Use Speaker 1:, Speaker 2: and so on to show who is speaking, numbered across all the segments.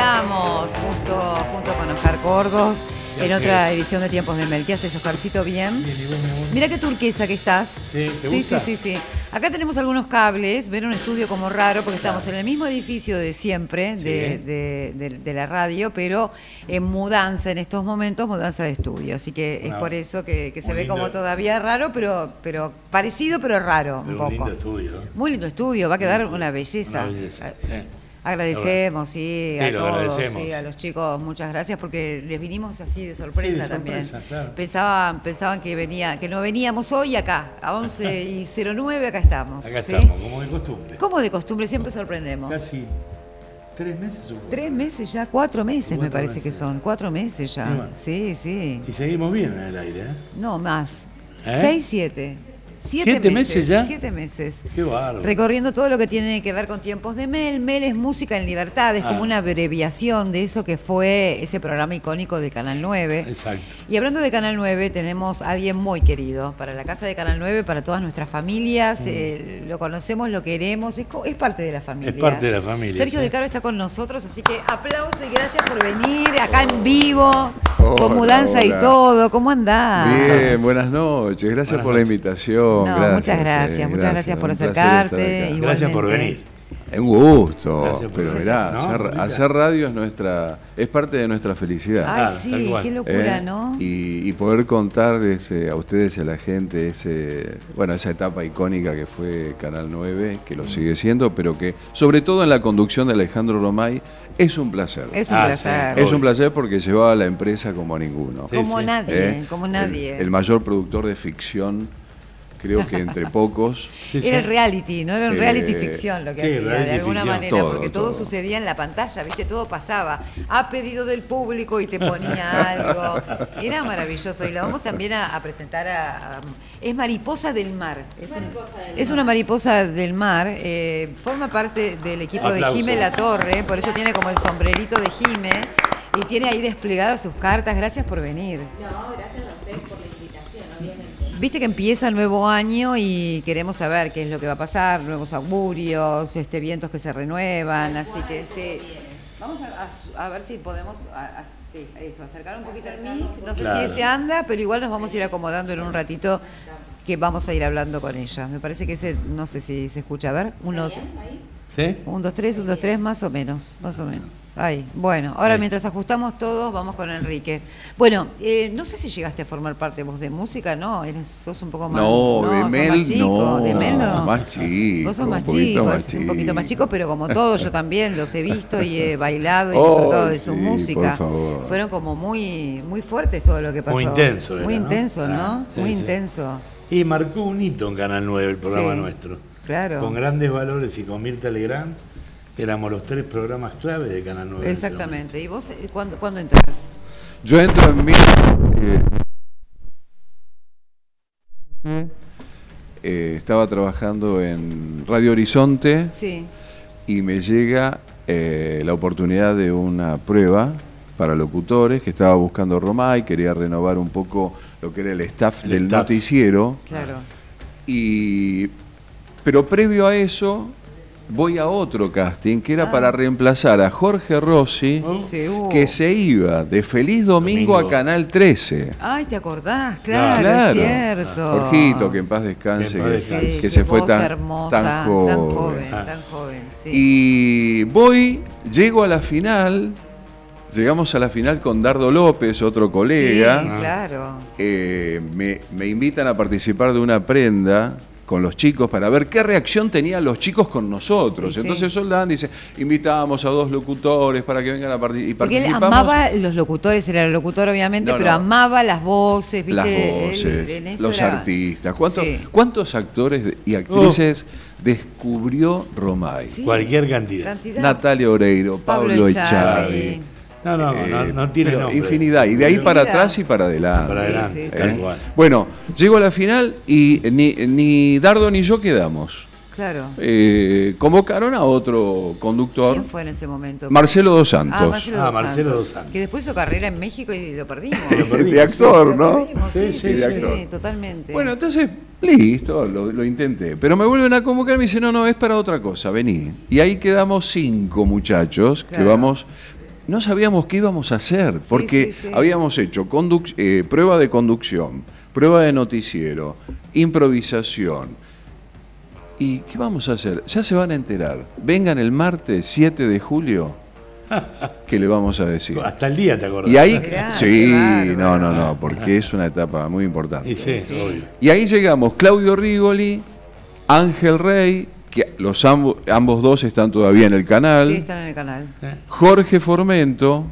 Speaker 1: estamos, justo junto con Oscar Corgos, en otra edición de Tiempos de Mel. ¿Qué haces, Oscarcito? ¿Bien? Mira qué turquesa que estás.
Speaker 2: Sí, ¿te
Speaker 1: sí,
Speaker 2: gusta?
Speaker 1: sí, sí, sí. Acá tenemos algunos cables, ver un estudio como raro, porque estamos en el mismo edificio de siempre, de, de- de- de la radio, pero en mudanza en estos momentos, mudanza de estudio. Así que es por eso que, que se
Speaker 2: muy
Speaker 1: ve como
Speaker 2: lindo.
Speaker 1: todavía raro, pero, pero parecido, pero raro un
Speaker 2: Pero
Speaker 1: poco.
Speaker 2: un lindo estudio. ¿no?
Speaker 1: Muy lindo estudio, va a quedar una belleza.
Speaker 2: Una belleza, sí.
Speaker 1: Agradecemos, sí,
Speaker 2: Sí,
Speaker 1: a
Speaker 2: lo
Speaker 1: todos,
Speaker 2: agradecemos.
Speaker 1: sí, a los chicos, muchas gracias porque les vinimos así de sorpresa,
Speaker 2: Sí, de
Speaker 1: también.
Speaker 2: sorpresa, claro.
Speaker 1: Pensaban, pensaban que venía, que no veníamos hoy acá, a 11 y 09 acá estamos.
Speaker 2: Acá
Speaker 1: ¿sí?
Speaker 2: estamos, como de costumbre.
Speaker 1: Como de costumbre, siempre sorprendemos.
Speaker 2: Casi tres meses. hubo.
Speaker 1: Tres meses ya, cuatro meses me parece
Speaker 2: meses.
Speaker 1: que son, cuatro meses ya.
Speaker 2: Bueno.
Speaker 1: Sí, sí.
Speaker 2: Y seguimos bien en el aire, ¿eh?
Speaker 1: No, más.
Speaker 2: ¿Eh?
Speaker 1: Seis, siete. Siete,
Speaker 2: ¿Siete meses ya?
Speaker 1: Siete meses.
Speaker 2: Qué bárbaro.
Speaker 1: Recorriendo todo lo que tiene que ver con tiempos de Mel. Mel es música en libertad, es
Speaker 2: Ah.
Speaker 1: como una abreviación de eso que fue ese programa icónico de Canal 9.
Speaker 2: Exacto.
Speaker 1: Y hablando de Canal 9, tenemos a alguien muy querido para la casa de Canal 9, para todas nuestras familias. eh, lo conocemos, lo queremos, es, es parte de la familia.
Speaker 2: Mm. Es parte de la familia,
Speaker 1: Sergio
Speaker 2: sí.
Speaker 1: De Caro está con nosotros, así que aplauso y gracias por venir acá en vivo, con
Speaker 3: Hola,
Speaker 1: mudanza y todo. ¿Cómo andás?
Speaker 3: Bien, buenas noches. Gracias
Speaker 2: Buenas
Speaker 3: por la
Speaker 2: noches.
Speaker 3: Invitación.
Speaker 1: No,
Speaker 3: gracias,
Speaker 1: muchas gracias,
Speaker 3: eh,
Speaker 1: muchas gracias por acercarte.
Speaker 2: Gracias por venir.
Speaker 3: Es un gusto, pero mirá,
Speaker 2: ¿No,
Speaker 3: hacer, radio es nuestra, es parte de nuestra felicidad.
Speaker 1: Ay,
Speaker 2: Ah,
Speaker 1: sí, qué locura,
Speaker 3: ¿eh?
Speaker 1: ¿no?
Speaker 3: Y, y poder contar ese- a ustedes y a la gente ese, bueno, esa etapa icónica que fue Canal 9, que lo sigue siendo, pero que sobre todo en la conducción de Alejandro Romay es un placer.
Speaker 1: Es un
Speaker 2: Ah,
Speaker 1: placer.
Speaker 2: sí.
Speaker 3: Es un placer porque llevaba a la empresa como a ninguno.
Speaker 2: Sí,
Speaker 1: como
Speaker 2: sí.
Speaker 1: nadie,
Speaker 3: ¿eh?
Speaker 1: como
Speaker 3: El-
Speaker 1: nadie.
Speaker 3: El, mayor productor de ficción, creo que entre pocos.
Speaker 1: Era reality, no era un
Speaker 3: Eh,
Speaker 1: reality ficción lo que
Speaker 2: sí,
Speaker 1: hacía, de alguna
Speaker 2: ficción.
Speaker 1: manera,
Speaker 3: Todo,
Speaker 1: porque todo,
Speaker 3: todo.
Speaker 1: sucedía en la pantalla, ¿viste? Todo pasaba. A pedido del público y te ponía algo. Era maravilloso. Y lo vamos también a, a presentar a, a- Es Mariposa del Mar. Es, un- es una mariposa del mar. eh, forma parte del equipo de Jime La Torre, por eso tiene como el sombrerito de Jime. Y tiene ahí desplegadas sus cartas. Gracias por venir.
Speaker 4: No, gracias a ustedes por la invitación, obviamente.
Speaker 1: Viste que empieza el nuevo año y queremos saber qué es lo que va a pasar, nuevos augurios, este, vientos que se renuevan, así que sí. Vamos a, a ver si podemos a- a- sí, eso, acercar un poquito el mic. No sé
Speaker 2: Claro.
Speaker 1: si ese anda, pero igual nos vamos a ir acomodando en un ratito que vamos a ir hablando con ella. Me parece que ese, no sé si se escucha. A ver, uno,
Speaker 2: ¿Sí?
Speaker 1: un, dos, tres, un, dos, tres, más o menos, más o menos. Ahí, bueno, ahora
Speaker 2: Ahí.
Speaker 1: mientras ajustamos todos, vamos con Enrique. Bueno, eh, no sé si llegaste a formar parte vos de música, ¿no? Eres, sos un poco más.
Speaker 3: No, de
Speaker 1: sos
Speaker 3: Mel
Speaker 1: más chico,
Speaker 3: no,
Speaker 1: de Mel no.
Speaker 3: más chico,
Speaker 1: Vos sos
Speaker 3: un
Speaker 1: más
Speaker 3: poquito
Speaker 1: chico,
Speaker 3: más
Speaker 1: un poquito más
Speaker 3: chico.
Speaker 1: pero como todo, yo también los he visto y he bailado y
Speaker 3: Oh,
Speaker 1: disfrutado de su
Speaker 3: sí,
Speaker 1: música.
Speaker 3: por favor.
Speaker 1: Fueron como muy, muy fuertes todo lo que pasó.
Speaker 2: Muy intenso era,
Speaker 1: Muy
Speaker 2: ¿no?
Speaker 1: intenso, ¿no?
Speaker 2: Ah, sí,
Speaker 1: muy
Speaker 2: sí.
Speaker 1: intenso.
Speaker 2: Y marcó un hito en Canal 9 el programa
Speaker 1: Sí,
Speaker 2: nuestro.
Speaker 1: claro.
Speaker 2: Con grandes valores y con Mirta Legrand éramos los tres programas clave de Canal 9. en ese
Speaker 1: Exactamente. ¿Y vos eh, cuándo, cuándo entras?
Speaker 3: Yo entro en mi. eh, eh, estaba trabajando en Radio Horizonte
Speaker 1: Sí.
Speaker 3: y me llega eh, la oportunidad de una prueba para locutores que estaba buscando Romay, quería renovar un poco lo que era el staff
Speaker 2: El
Speaker 3: del
Speaker 2: staff.
Speaker 3: noticiero.
Speaker 1: Claro.
Speaker 3: Y, pero previo a eso, voy a otro casting que era
Speaker 1: Ah.
Speaker 3: para reemplazar a Jorge Rossi,
Speaker 1: uh.
Speaker 3: que se iba de Feliz Domingo,
Speaker 2: Domingo.
Speaker 3: a Canal 13.
Speaker 1: Ay, ¿te acordás? Claro,
Speaker 3: Claro.
Speaker 1: es cierto.
Speaker 3: Jorgito, que en paz descanse,
Speaker 2: Que en paz
Speaker 3: que,
Speaker 2: descanse.
Speaker 1: Sí,
Speaker 3: que
Speaker 1: qué
Speaker 3: se fue tan,
Speaker 1: hermosa,
Speaker 3: tan joven.
Speaker 1: tan joven,
Speaker 2: Ah.
Speaker 1: tan joven, sí.
Speaker 3: Y voy, llego a la final, llegamos a la final con Dardo López, otro colega.
Speaker 1: Sí, claro.
Speaker 3: Eh, me, me invitan a participar de una prenda con los chicos para ver qué reacción tenían los chicos con nosotros.
Speaker 1: Sí, sí.
Speaker 3: Entonces Soldán dice, invitamos a dos locutores para que vengan a participar. Y
Speaker 1: Porque él
Speaker 3: participamos
Speaker 1: amaba los locutores, era el locutor obviamente,
Speaker 3: No,
Speaker 1: pero
Speaker 3: no.
Speaker 1: amaba las voces, ¿viste?
Speaker 3: las
Speaker 1: Él
Speaker 3: voces,
Speaker 1: en eso
Speaker 3: los
Speaker 1: era-
Speaker 3: artistas. ¿Cuántos,
Speaker 1: Sí.
Speaker 3: ¿Cuántos actores y actrices descubrió Romay?
Speaker 1: Sí,
Speaker 2: Cualquier cantidad.
Speaker 1: cantidad.
Speaker 3: Natalia Oreiro, Pablo,
Speaker 1: Pablo
Speaker 3: Echarri.
Speaker 2: No, no, no,
Speaker 3: eh,
Speaker 2: no tiene
Speaker 3: pero
Speaker 2: nombre.
Speaker 3: Infinidad. Y de ahí para atrás y para adelante.
Speaker 2: Para
Speaker 1: Sí,
Speaker 2: adelante,
Speaker 1: sí, sí.
Speaker 3: Bueno, llego a la final y ni, ni Dardo ni yo quedamos.
Speaker 1: Claro.
Speaker 3: Eh, convocaron a otro conductor,
Speaker 1: ¿Quién fue en ese momento?
Speaker 3: Marcelo Dos Santos.
Speaker 1: Ah, Marcelo,
Speaker 2: Ah,
Speaker 1: dos,
Speaker 2: Marcelo
Speaker 1: Santos,
Speaker 2: dos Santos.
Speaker 1: Que después hizo carrera en México y lo perdimos.
Speaker 2: Lo perdimos.
Speaker 3: de actor,
Speaker 1: Lo
Speaker 3: ¿no?
Speaker 1: perdimos, sí,
Speaker 2: Sí,
Speaker 1: sí,
Speaker 2: sí,
Speaker 1: sí,
Speaker 3: de actor.
Speaker 1: totalmente.
Speaker 3: Bueno, entonces Listo, lo, lo intenté. Pero me vuelven a convocar y me dicen, no, no, es para otra cosa, vení. Y ahí quedamos cinco muchachos que vamos... No sabíamos qué íbamos a hacer, porque
Speaker 1: sí, sí.
Speaker 3: habíamos hecho eh, prueba de conducción, prueba de noticiero, improvisación. ¿Y qué vamos a hacer? Ya se van a enterar. Vengan el martes 7 de julio, que le vamos a decir.
Speaker 2: Hasta el día te acordás.
Speaker 3: Y ahí,
Speaker 1: Mirá,
Speaker 3: sí,
Speaker 1: qué
Speaker 3: no, no, no, porque es una etapa muy importante.
Speaker 2: Y sí, obvio.
Speaker 3: Y ahí llegamos, Claudio Rigoli, Ángel Rey, los ambo- ambos dos están todavía en el canal,
Speaker 1: Sí, están en el canal.
Speaker 3: Jorge Formento,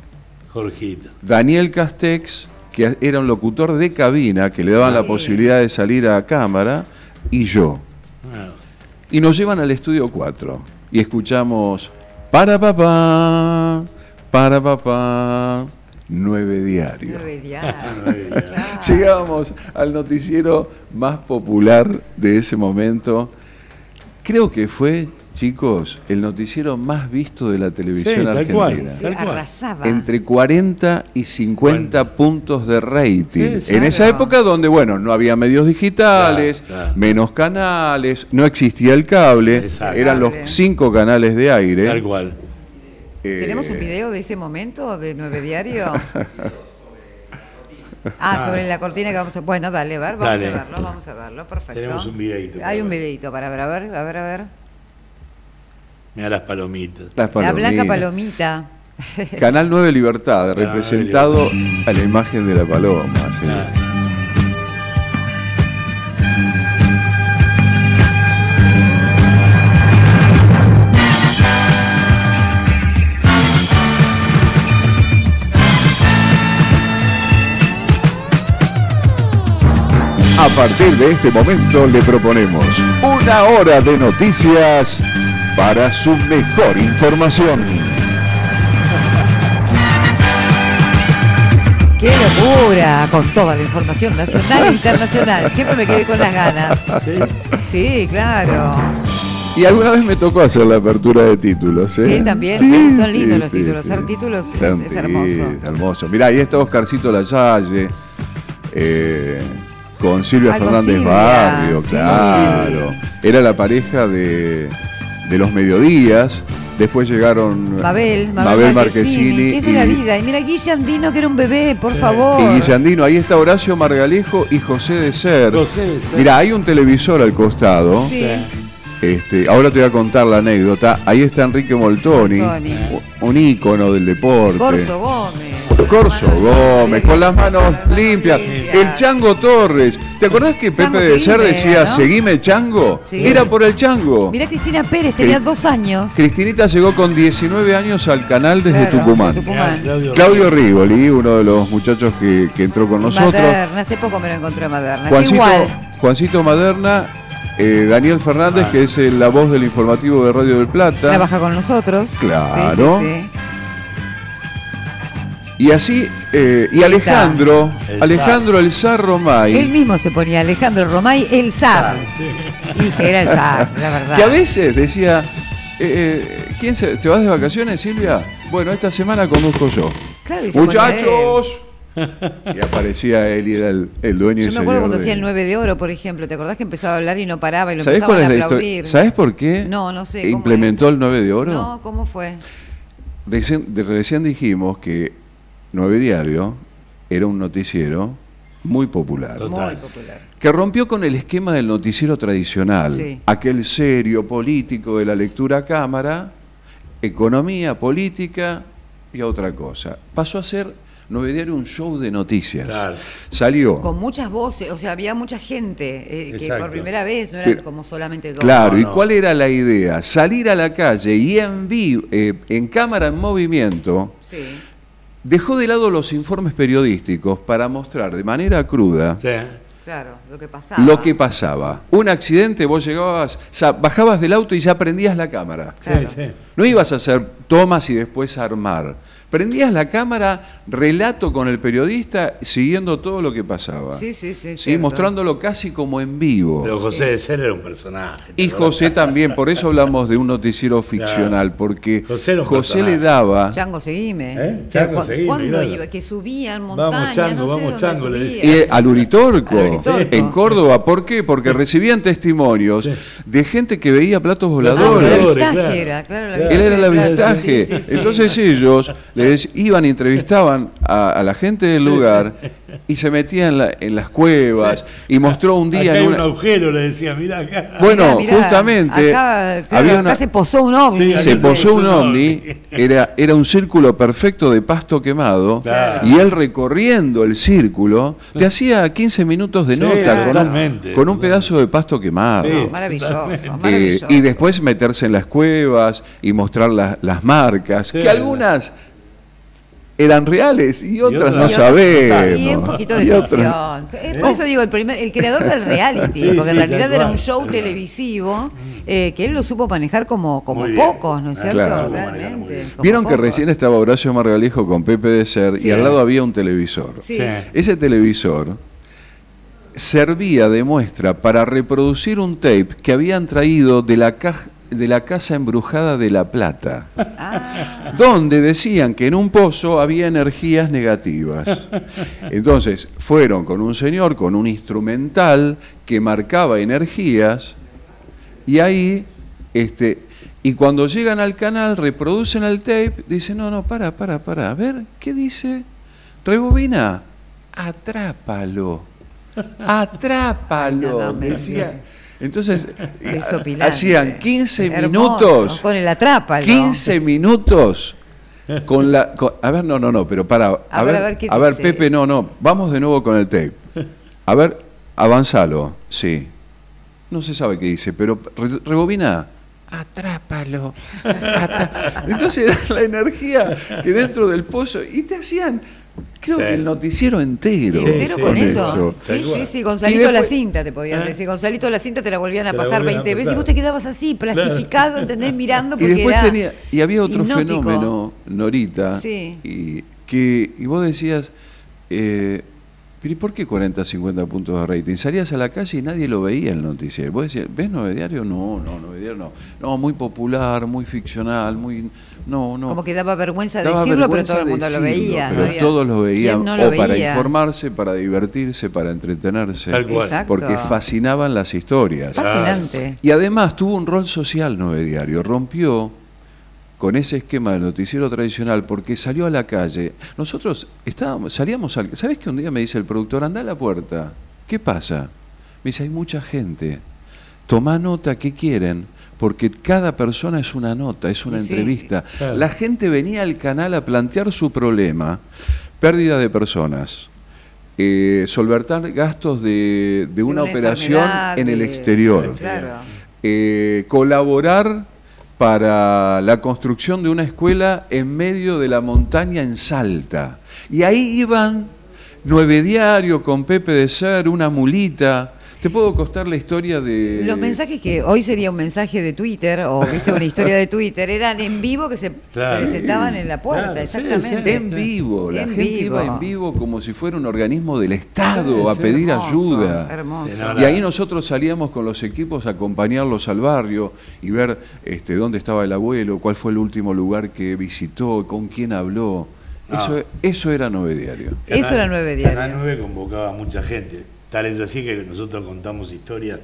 Speaker 2: Jorgito.
Speaker 3: Daniel Castex, que era un locutor de cabina, que le daban la posibilidad de salir a cámara, y yo.
Speaker 2: Ah,
Speaker 3: Y nos llevan al estudio 4 y escuchamos para papá, para papá, nueve diarios.
Speaker 1: Nueve diarios.
Speaker 2: nueve diarios.
Speaker 1: Claro.
Speaker 3: Llegábamos al noticiero más popular de ese momento. Creo que fue, chicos, el noticiero más visto de la televisión
Speaker 2: Sí, tal cual.
Speaker 3: argentina.
Speaker 1: Sí,
Speaker 2: cual.
Speaker 1: arrasaba.
Speaker 3: Entre 40 y 50 puntos de rating.
Speaker 2: Sí.
Speaker 3: En esa época donde, bueno, no había medios digitales,
Speaker 2: Claro, claro.
Speaker 3: menos canales, no existía el cable,
Speaker 2: Exacto.
Speaker 3: eran los cinco canales de aire.
Speaker 2: Tal cual.
Speaker 3: Eh,
Speaker 1: ¿Tenemos un video de ese momento de Nueve Diario? Ah, sobre la cortina que vamos a... Bueno, dale, a ver, vamos
Speaker 2: Dale.
Speaker 1: a verlo, vamos a verlo, perfecto.
Speaker 2: Tenemos un videíto para
Speaker 1: Hay un
Speaker 2: ver.
Speaker 1: videito para ver, a ver, a ver, a ver.
Speaker 2: Mira las palomitas.
Speaker 3: las
Speaker 1: La blanca
Speaker 3: palomitas.
Speaker 1: palomita.
Speaker 3: Canal 9 Libertad,
Speaker 2: Canal 9
Speaker 3: representado a la imagen de la paloma. sí. Partir de este momento le proponemos una hora de noticias para su mejor información.
Speaker 1: ¡Qué locura! Con toda la información nacional e internacional. Siempre me quedé con las ganas. Sí, claro.
Speaker 3: Y alguna vez me tocó hacer la apertura de títulos. ¿eh?
Speaker 1: Sí, también. Son lindos los títulos. Hacer títulos es- es
Speaker 3: sí,
Speaker 1: hermoso.
Speaker 3: es hermoso. Mirá, ahí está Oscarcito Lasalle, eh, con Silvia Fernández
Speaker 1: Silvia,
Speaker 3: Barrio,
Speaker 1: sí.
Speaker 3: claro. Era la pareja de, de los mediodías. Después llegaron
Speaker 1: Mabel, Mabel, Marquesini, que es de la
Speaker 3: y-
Speaker 1: vida. Y mira, Guille Andino, que era un bebé, por favor.
Speaker 3: Y Guillandino, ahí está Horacio Margalejo y José de Ser.
Speaker 2: José de Ser.
Speaker 3: Mira, hay un televisor al costado.
Speaker 1: Sí.
Speaker 3: Este, ahora te voy a contar la anécdota. Ahí está Enrique Moltoni, un ícono del deporte.
Speaker 1: Corso Gómez.
Speaker 3: Corso Gómez, con las manos limpias. El Chango Torres. ¿Te acordás que
Speaker 1: Chango
Speaker 3: Pepe de Ser decía,
Speaker 1: ¿no?
Speaker 3: seguime Chango?
Speaker 1: Sí.
Speaker 3: Era por el Chango.
Speaker 1: Mira Cristina Pérez, tenía
Speaker 3: Cri-
Speaker 1: dos años.
Speaker 3: Cristinita llegó con 19 años al canal desde
Speaker 1: Claro,
Speaker 3: Tucumán.
Speaker 1: de Tucumán.
Speaker 2: Claudio,
Speaker 3: Claudio Rigoli, uno de los muchachos que, que entró con nosotros.
Speaker 1: Maderna, hace poco me lo encontré a Maderna.
Speaker 3: Juancito,
Speaker 1: Igual.
Speaker 3: Juancito Maderna, eh, Daniel Fernández,
Speaker 2: Ah.
Speaker 3: que es la voz del informativo de Radio del Plata.
Speaker 1: Trabaja con nosotros.
Speaker 3: Claro.
Speaker 1: Sí, sí, sí.
Speaker 3: Y así, eh, y Alejandro,
Speaker 2: El
Speaker 3: Alejandro El Zar Romay,
Speaker 1: Él mismo se ponía Alejandro Romay, el zar. Y que era el zar, la verdad.
Speaker 3: que a veces decía, eh, eh, ¿quién se, ¿te vas de vacaciones, Silvia? Bueno, esta semana conduzco yo.
Speaker 1: Claro, y
Speaker 3: ¡Muchachos! Y aparecía él y era el, el dueño y
Speaker 1: Yo me acuerdo cuando hacía el 9 de oro, por ejemplo. ¿Te acordás que empezaba a hablar y no paraba y lo
Speaker 3: ¿Sabés
Speaker 1: empezaban
Speaker 3: cuál es
Speaker 1: a aplaudir?
Speaker 3: ¿Sabés por qué?
Speaker 1: No, no sé. ¿cómo
Speaker 3: Implementó
Speaker 1: es?
Speaker 3: el 9 de oro.
Speaker 1: No, ¿cómo fue?
Speaker 3: Recién, de- recién dijimos que 9 Diario era un noticiero muy popular.
Speaker 2: Total.
Speaker 1: Muy popular.
Speaker 3: Que rompió con el esquema del noticiero tradicional,
Speaker 1: Sí.
Speaker 3: aquel serio político de la lectura a cámara, economía, política y a otra cosa. Pasó a ser 9 Diario un show de noticias.
Speaker 2: Claro.
Speaker 3: Salió.
Speaker 1: Con muchas voces, o sea, había mucha gente eh, que por primera vez no eran
Speaker 3: Pero-
Speaker 1: como solamente dos.
Speaker 3: Claro,
Speaker 2: No,
Speaker 3: ¿y
Speaker 2: no.
Speaker 3: cuál era la idea? Salir a la calle y en vivo, eh, en cámara en movimiento,
Speaker 1: Sí.
Speaker 3: Dejó de lado los informes periodísticos para mostrar de manera cruda
Speaker 2: Sí.
Speaker 1: Claro, lo que pasaba.
Speaker 3: lo que pasaba. Un accidente, vos llegabas, bajabas del auto y ya prendías la cámara.
Speaker 1: Claro.
Speaker 2: Sí, sí.
Speaker 3: No ibas a hacer tomas y después armar. Prendías la cámara, relato con el periodista, siguiendo todo lo que pasaba.
Speaker 1: Sí, sí, sí.
Speaker 3: Sí,
Speaker 1: cierto.
Speaker 3: mostrándolo casi como en vivo.
Speaker 2: Pero José de Ser era un personaje. ¿te
Speaker 3: Y? José también, por eso hablamos de un noticiero ficcional, porque
Speaker 2: José
Speaker 3: le daba...
Speaker 1: Chango, seguime.
Speaker 2: ¿Eh? Chango,
Speaker 1: Cu-
Speaker 2: seguime,
Speaker 1: ¿Cuándo
Speaker 2: claro.
Speaker 1: iba? Que subían
Speaker 2: Vamos,
Speaker 1: montaña,
Speaker 2: Chango,
Speaker 1: no sé
Speaker 2: vamos,
Speaker 1: dónde
Speaker 2: Chango, le decía.
Speaker 3: Al Uritorco, en Córdoba. ¿Por qué? Porque recibían testimonios
Speaker 2: Sí.
Speaker 3: de gente que veía platos
Speaker 1: Ah, el
Speaker 3: voladores.
Speaker 1: Avistaje
Speaker 2: claro.
Speaker 1: era, claro. el
Speaker 2: Claro.
Speaker 3: Él era el
Speaker 1: avistaje, sí, sí, sí.
Speaker 3: Entonces iban, entrevistaban a, a la gente del lugar y se metían en, la- en las cuevas y mostró un
Speaker 2: Acá
Speaker 3: día
Speaker 2: hay
Speaker 3: en
Speaker 2: un agujero, le decía, mirá acá.
Speaker 3: Bueno,
Speaker 1: Mirá, mirá,
Speaker 3: justamente
Speaker 1: Acá, claro,
Speaker 3: había
Speaker 1: acá
Speaker 3: una-
Speaker 1: se posó un ovni.
Speaker 2: Sí,
Speaker 3: se
Speaker 2: acá
Speaker 3: posó un ovni, era, era un círculo perfecto de pasto quemado,
Speaker 2: Claro.
Speaker 3: y él recorriendo el círculo, te hacía 15 minutos de
Speaker 2: Sí,
Speaker 3: nota con, un, con un pedazo de pasto quemado.
Speaker 2: Sí.
Speaker 1: Maravilloso,
Speaker 3: Eh,
Speaker 1: maravilloso.
Speaker 3: y después meterse en las cuevas y mostrar la- las marcas,
Speaker 2: Sí.
Speaker 3: que algunas eran reales y otras,
Speaker 2: otras-
Speaker 3: no
Speaker 2: Y
Speaker 3: sabemos.
Speaker 1: Y un poquito de ficción. Eh, Por eso digo, el, primer, el creador del reality,
Speaker 2: Sí,
Speaker 1: porque en realidad era un show televisivo eh, que él lo supo manejar como, como pocos, ¿no es cierto?
Speaker 3: claro.
Speaker 1: Realmente.
Speaker 3: Vieron que recién estaba Horacio Margalejo con Pepe de Ser
Speaker 1: Sí.
Speaker 3: y al lado había un televisor.
Speaker 1: Sí.
Speaker 2: Sí.
Speaker 3: Ese televisor servía de muestra para reproducir un tape que habían traído de la, caja- de la casa embrujada de La Plata,
Speaker 1: Ah,
Speaker 3: donde decían que en un pozo había energías negativas. Entonces fueron con un señor, con un instrumental que marcaba energías, y ahí, este, y cuando llegan al canal, reproducen el tape, dicen, no, no, para, para, para, a ver, ¿qué dice? Rebobina, atrápalo, atrápalo, decía. Entonces, hacían 15
Speaker 1: Hermoso,
Speaker 3: minutos,
Speaker 1: Con el atrápalo.
Speaker 3: 15 minutos con la... con- a ver, no, no, no, pero para, a,
Speaker 1: A ver, a ver qué
Speaker 3: a ver. Pepe, no, no, vamos de nuevo con el tape. A ver, avanzalo, sí. No se sabe qué dice, pero re- rebobina. Atrápalo. atra- Entonces la energía que dentro del pozo. Y te hacían, creo
Speaker 2: Sí.
Speaker 3: que el noticiero entero.
Speaker 2: Sí,
Speaker 1: Entero
Speaker 2: sí,
Speaker 1: con eso. Sí, sí, sí. Gonzalito
Speaker 3: Y después-
Speaker 1: la cinta te podían
Speaker 2: ¿Eh?
Speaker 1: decir. Gonzalito la cinta te la volvían a
Speaker 2: Te
Speaker 1: pasar
Speaker 2: volvían a
Speaker 1: 20 veces y vos te quedabas así, plastificado, ¿entendés? Mirando
Speaker 3: Y
Speaker 1: porque
Speaker 3: después
Speaker 1: era
Speaker 3: tenía, y había otro
Speaker 1: hipnótico.
Speaker 3: fenómeno, Norita,
Speaker 1: Sí.
Speaker 3: y, que, y vos decías, eh, pero ¿y por qué 40, 50 puntos de rating? Salías a la calle y nadie lo veía el noticiero. Vos decías, ¿ves Nueve Diario? No, no, Nueve Diario no. No, muy popular, muy ficcional, muy... No, no.
Speaker 1: Como que daba vergüenza
Speaker 3: Daba
Speaker 1: decirlo,
Speaker 3: vergüenza
Speaker 1: pero todo el mundo lo veía.
Speaker 3: Pero
Speaker 1: no
Speaker 3: todos lo veían,
Speaker 1: ¿Quién no lo
Speaker 3: o para
Speaker 1: veía?
Speaker 3: informarse, para divertirse, para entretenerse.
Speaker 2: Tal cual.
Speaker 1: Exacto.
Speaker 3: Porque fascinaban las historias.
Speaker 1: Fascinante.
Speaker 3: Y además tuvo un rol social Nueve Diario, rompió con ese esquema del noticiero tradicional porque salió a la calle. Nosotros estábamos, salíamos al... ¿Sabes que un día me dice el productor, anda a la puerta? ¿Qué pasa? Me dice, hay mucha gente. Toma nota, ¿qué quieren? Porque cada persona es una nota, es una
Speaker 1: sí.
Speaker 3: entrevista.
Speaker 2: Claro.
Speaker 3: La gente venía al canal a plantear su problema. Pérdida de personas. eh, solventar gastos de, de una, operación en el exterior
Speaker 1: Claro.
Speaker 3: eh, colaborar para la construcción de una escuela en medio de la montaña en Salta. Y ahí iban nueve diarios con Pepe de Ser, una mulita. Te puedo costar la historia de...
Speaker 1: Los mensajes que hoy sería un mensaje de Twitter o viste una historia de Twitter eran en vivo que se
Speaker 2: Claro.
Speaker 1: presentaban en la puerta,
Speaker 2: Claro, sí,
Speaker 1: exactamente.
Speaker 3: En vivo, la
Speaker 1: En
Speaker 3: gente
Speaker 1: vivo.
Speaker 3: iba en vivo como si fuera un organismo del Estado
Speaker 2: Sí,
Speaker 3: a pedir
Speaker 1: Hermoso,
Speaker 3: ayuda.
Speaker 1: Hermoso.
Speaker 3: Y ahí nosotros salíamos con los equipos a acompañarlos al barrio y ver este, dónde estaba el abuelo, cuál fue el último lugar que visitó, con quién habló.
Speaker 2: No.
Speaker 3: Eso, eso era Nueve Diario.
Speaker 1: Eso era Nueve Diario.
Speaker 2: Canal 9 convocaba a mucha gente. Tal es así que nosotros contamos historias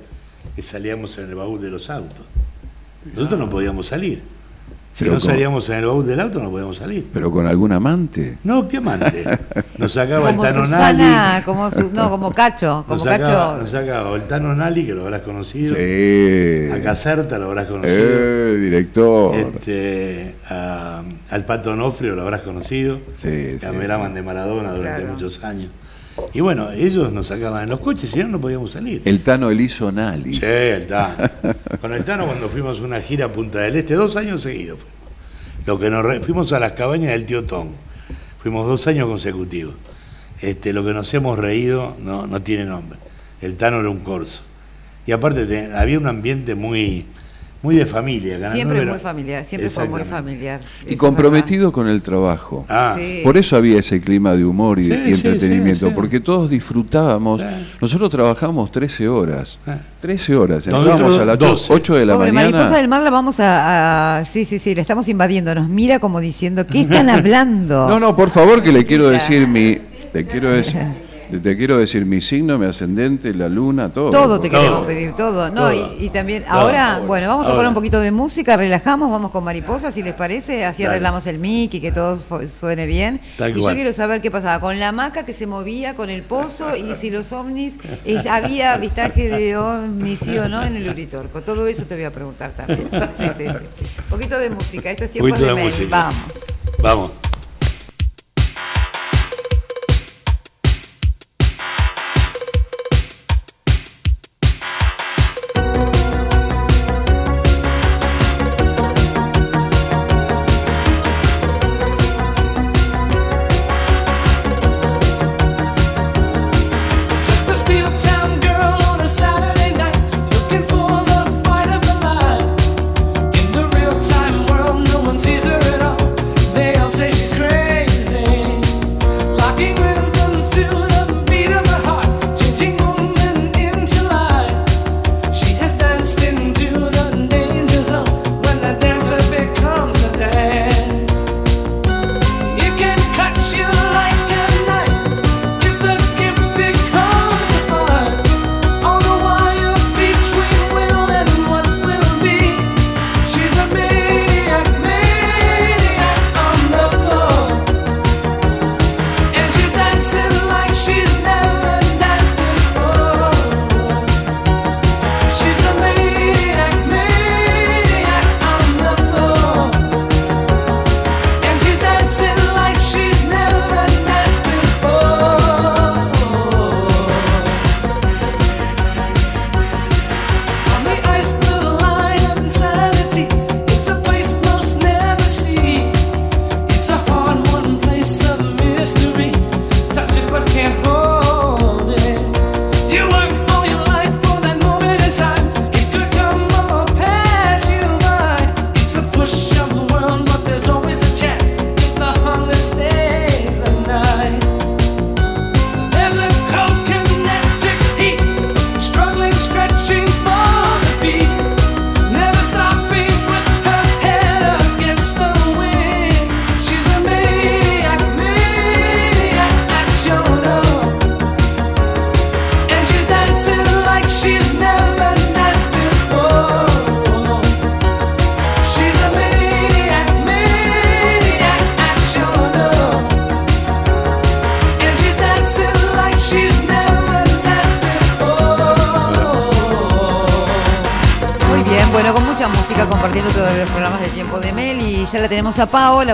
Speaker 2: que salíamos en el baúl de los autos. Nosotros no podíamos salir. Si
Speaker 3: Pero
Speaker 2: no salíamos en el baúl del auto, no podíamos salir.
Speaker 3: Pero con algún amante.
Speaker 2: No, qué amante. Nos sacaba
Speaker 1: Como
Speaker 2: el Tano
Speaker 1: Susana,
Speaker 2: Nali.
Speaker 1: como su, no, como Cacho, como
Speaker 2: Nos sacaba,
Speaker 1: Cacho.
Speaker 2: nos sacaba el Tano Nali, que lo habrás conocido.
Speaker 3: Sí.
Speaker 2: A Caserta lo habrás conocido.
Speaker 3: Eh, director.
Speaker 2: Este, a- al Pato Onofrio lo habrás conocido.
Speaker 3: Sí, sí.
Speaker 2: Cameraman de Maradona durante
Speaker 1: Claro.
Speaker 2: muchos años. Y bueno, ellos nos sacaban en los coches, si no, no podíamos salir.
Speaker 3: El Tano Eliso Nali.
Speaker 2: Sí, el Tano. Con el Tano cuando fuimos a una gira a Punta del Este, dos años seguidos fuimos. Lo que nos re- fuimos a las cabañas del tío Tom. Fuimos dos años consecutivos. Este, lo que nos hemos reído no, no tiene nombre. El Tano era un corso. Y aparte te- había un ambiente muy,
Speaker 5: muy de familia. Canal
Speaker 1: Siempre
Speaker 5: 9
Speaker 1: muy familiar, siempre fue muy familiar.
Speaker 3: Y comprometido con el trabajo.
Speaker 5: Ah,
Speaker 1: Sí.
Speaker 3: Por eso había ese clima de humor y,
Speaker 5: Sí,
Speaker 3: y entretenimiento,
Speaker 5: sí, sí.
Speaker 3: porque todos disfrutábamos. Nosotros trabajamos 13 horas.
Speaker 5: Sí.
Speaker 3: 13 horas.
Speaker 5: Nosotros
Speaker 3: Entrábamos a las
Speaker 5: 12.
Speaker 3: 8 de la
Speaker 1: Pobre
Speaker 3: mañana.
Speaker 1: Mariposa del Mar la vamos a, a- Sí, sí, sí, le estamos invadiendo. Nos mira como diciendo, ¿qué están hablando?
Speaker 3: No, no, por favor, que le quiero decir mi. Le quiero decir. Te quiero decir mi signo, mi ascendente, la luna, todo.
Speaker 1: Todo te
Speaker 5: Todo.
Speaker 1: queremos pedir, todo. No, y, y también,
Speaker 5: Todo.
Speaker 1: ahora, bueno, vamos a poner un poquito de música, relajamos, vamos con mariposa, si les parece, así
Speaker 5: Dale.
Speaker 1: arreglamos el mic y que todo suene bien.
Speaker 5: Tal
Speaker 1: y yo quiero saber qué pasaba con la hamaca que se movía, con el pozo, y si los ovnis, eh, había avistaje de ovnis, sí o no, en el Uritorco. Todo eso te voy a preguntar también. Sí, sí, sí. Un poquito de música, esto es tiempo
Speaker 5: Poquito
Speaker 1: de,
Speaker 5: de.
Speaker 1: Vamos.
Speaker 5: Vamos.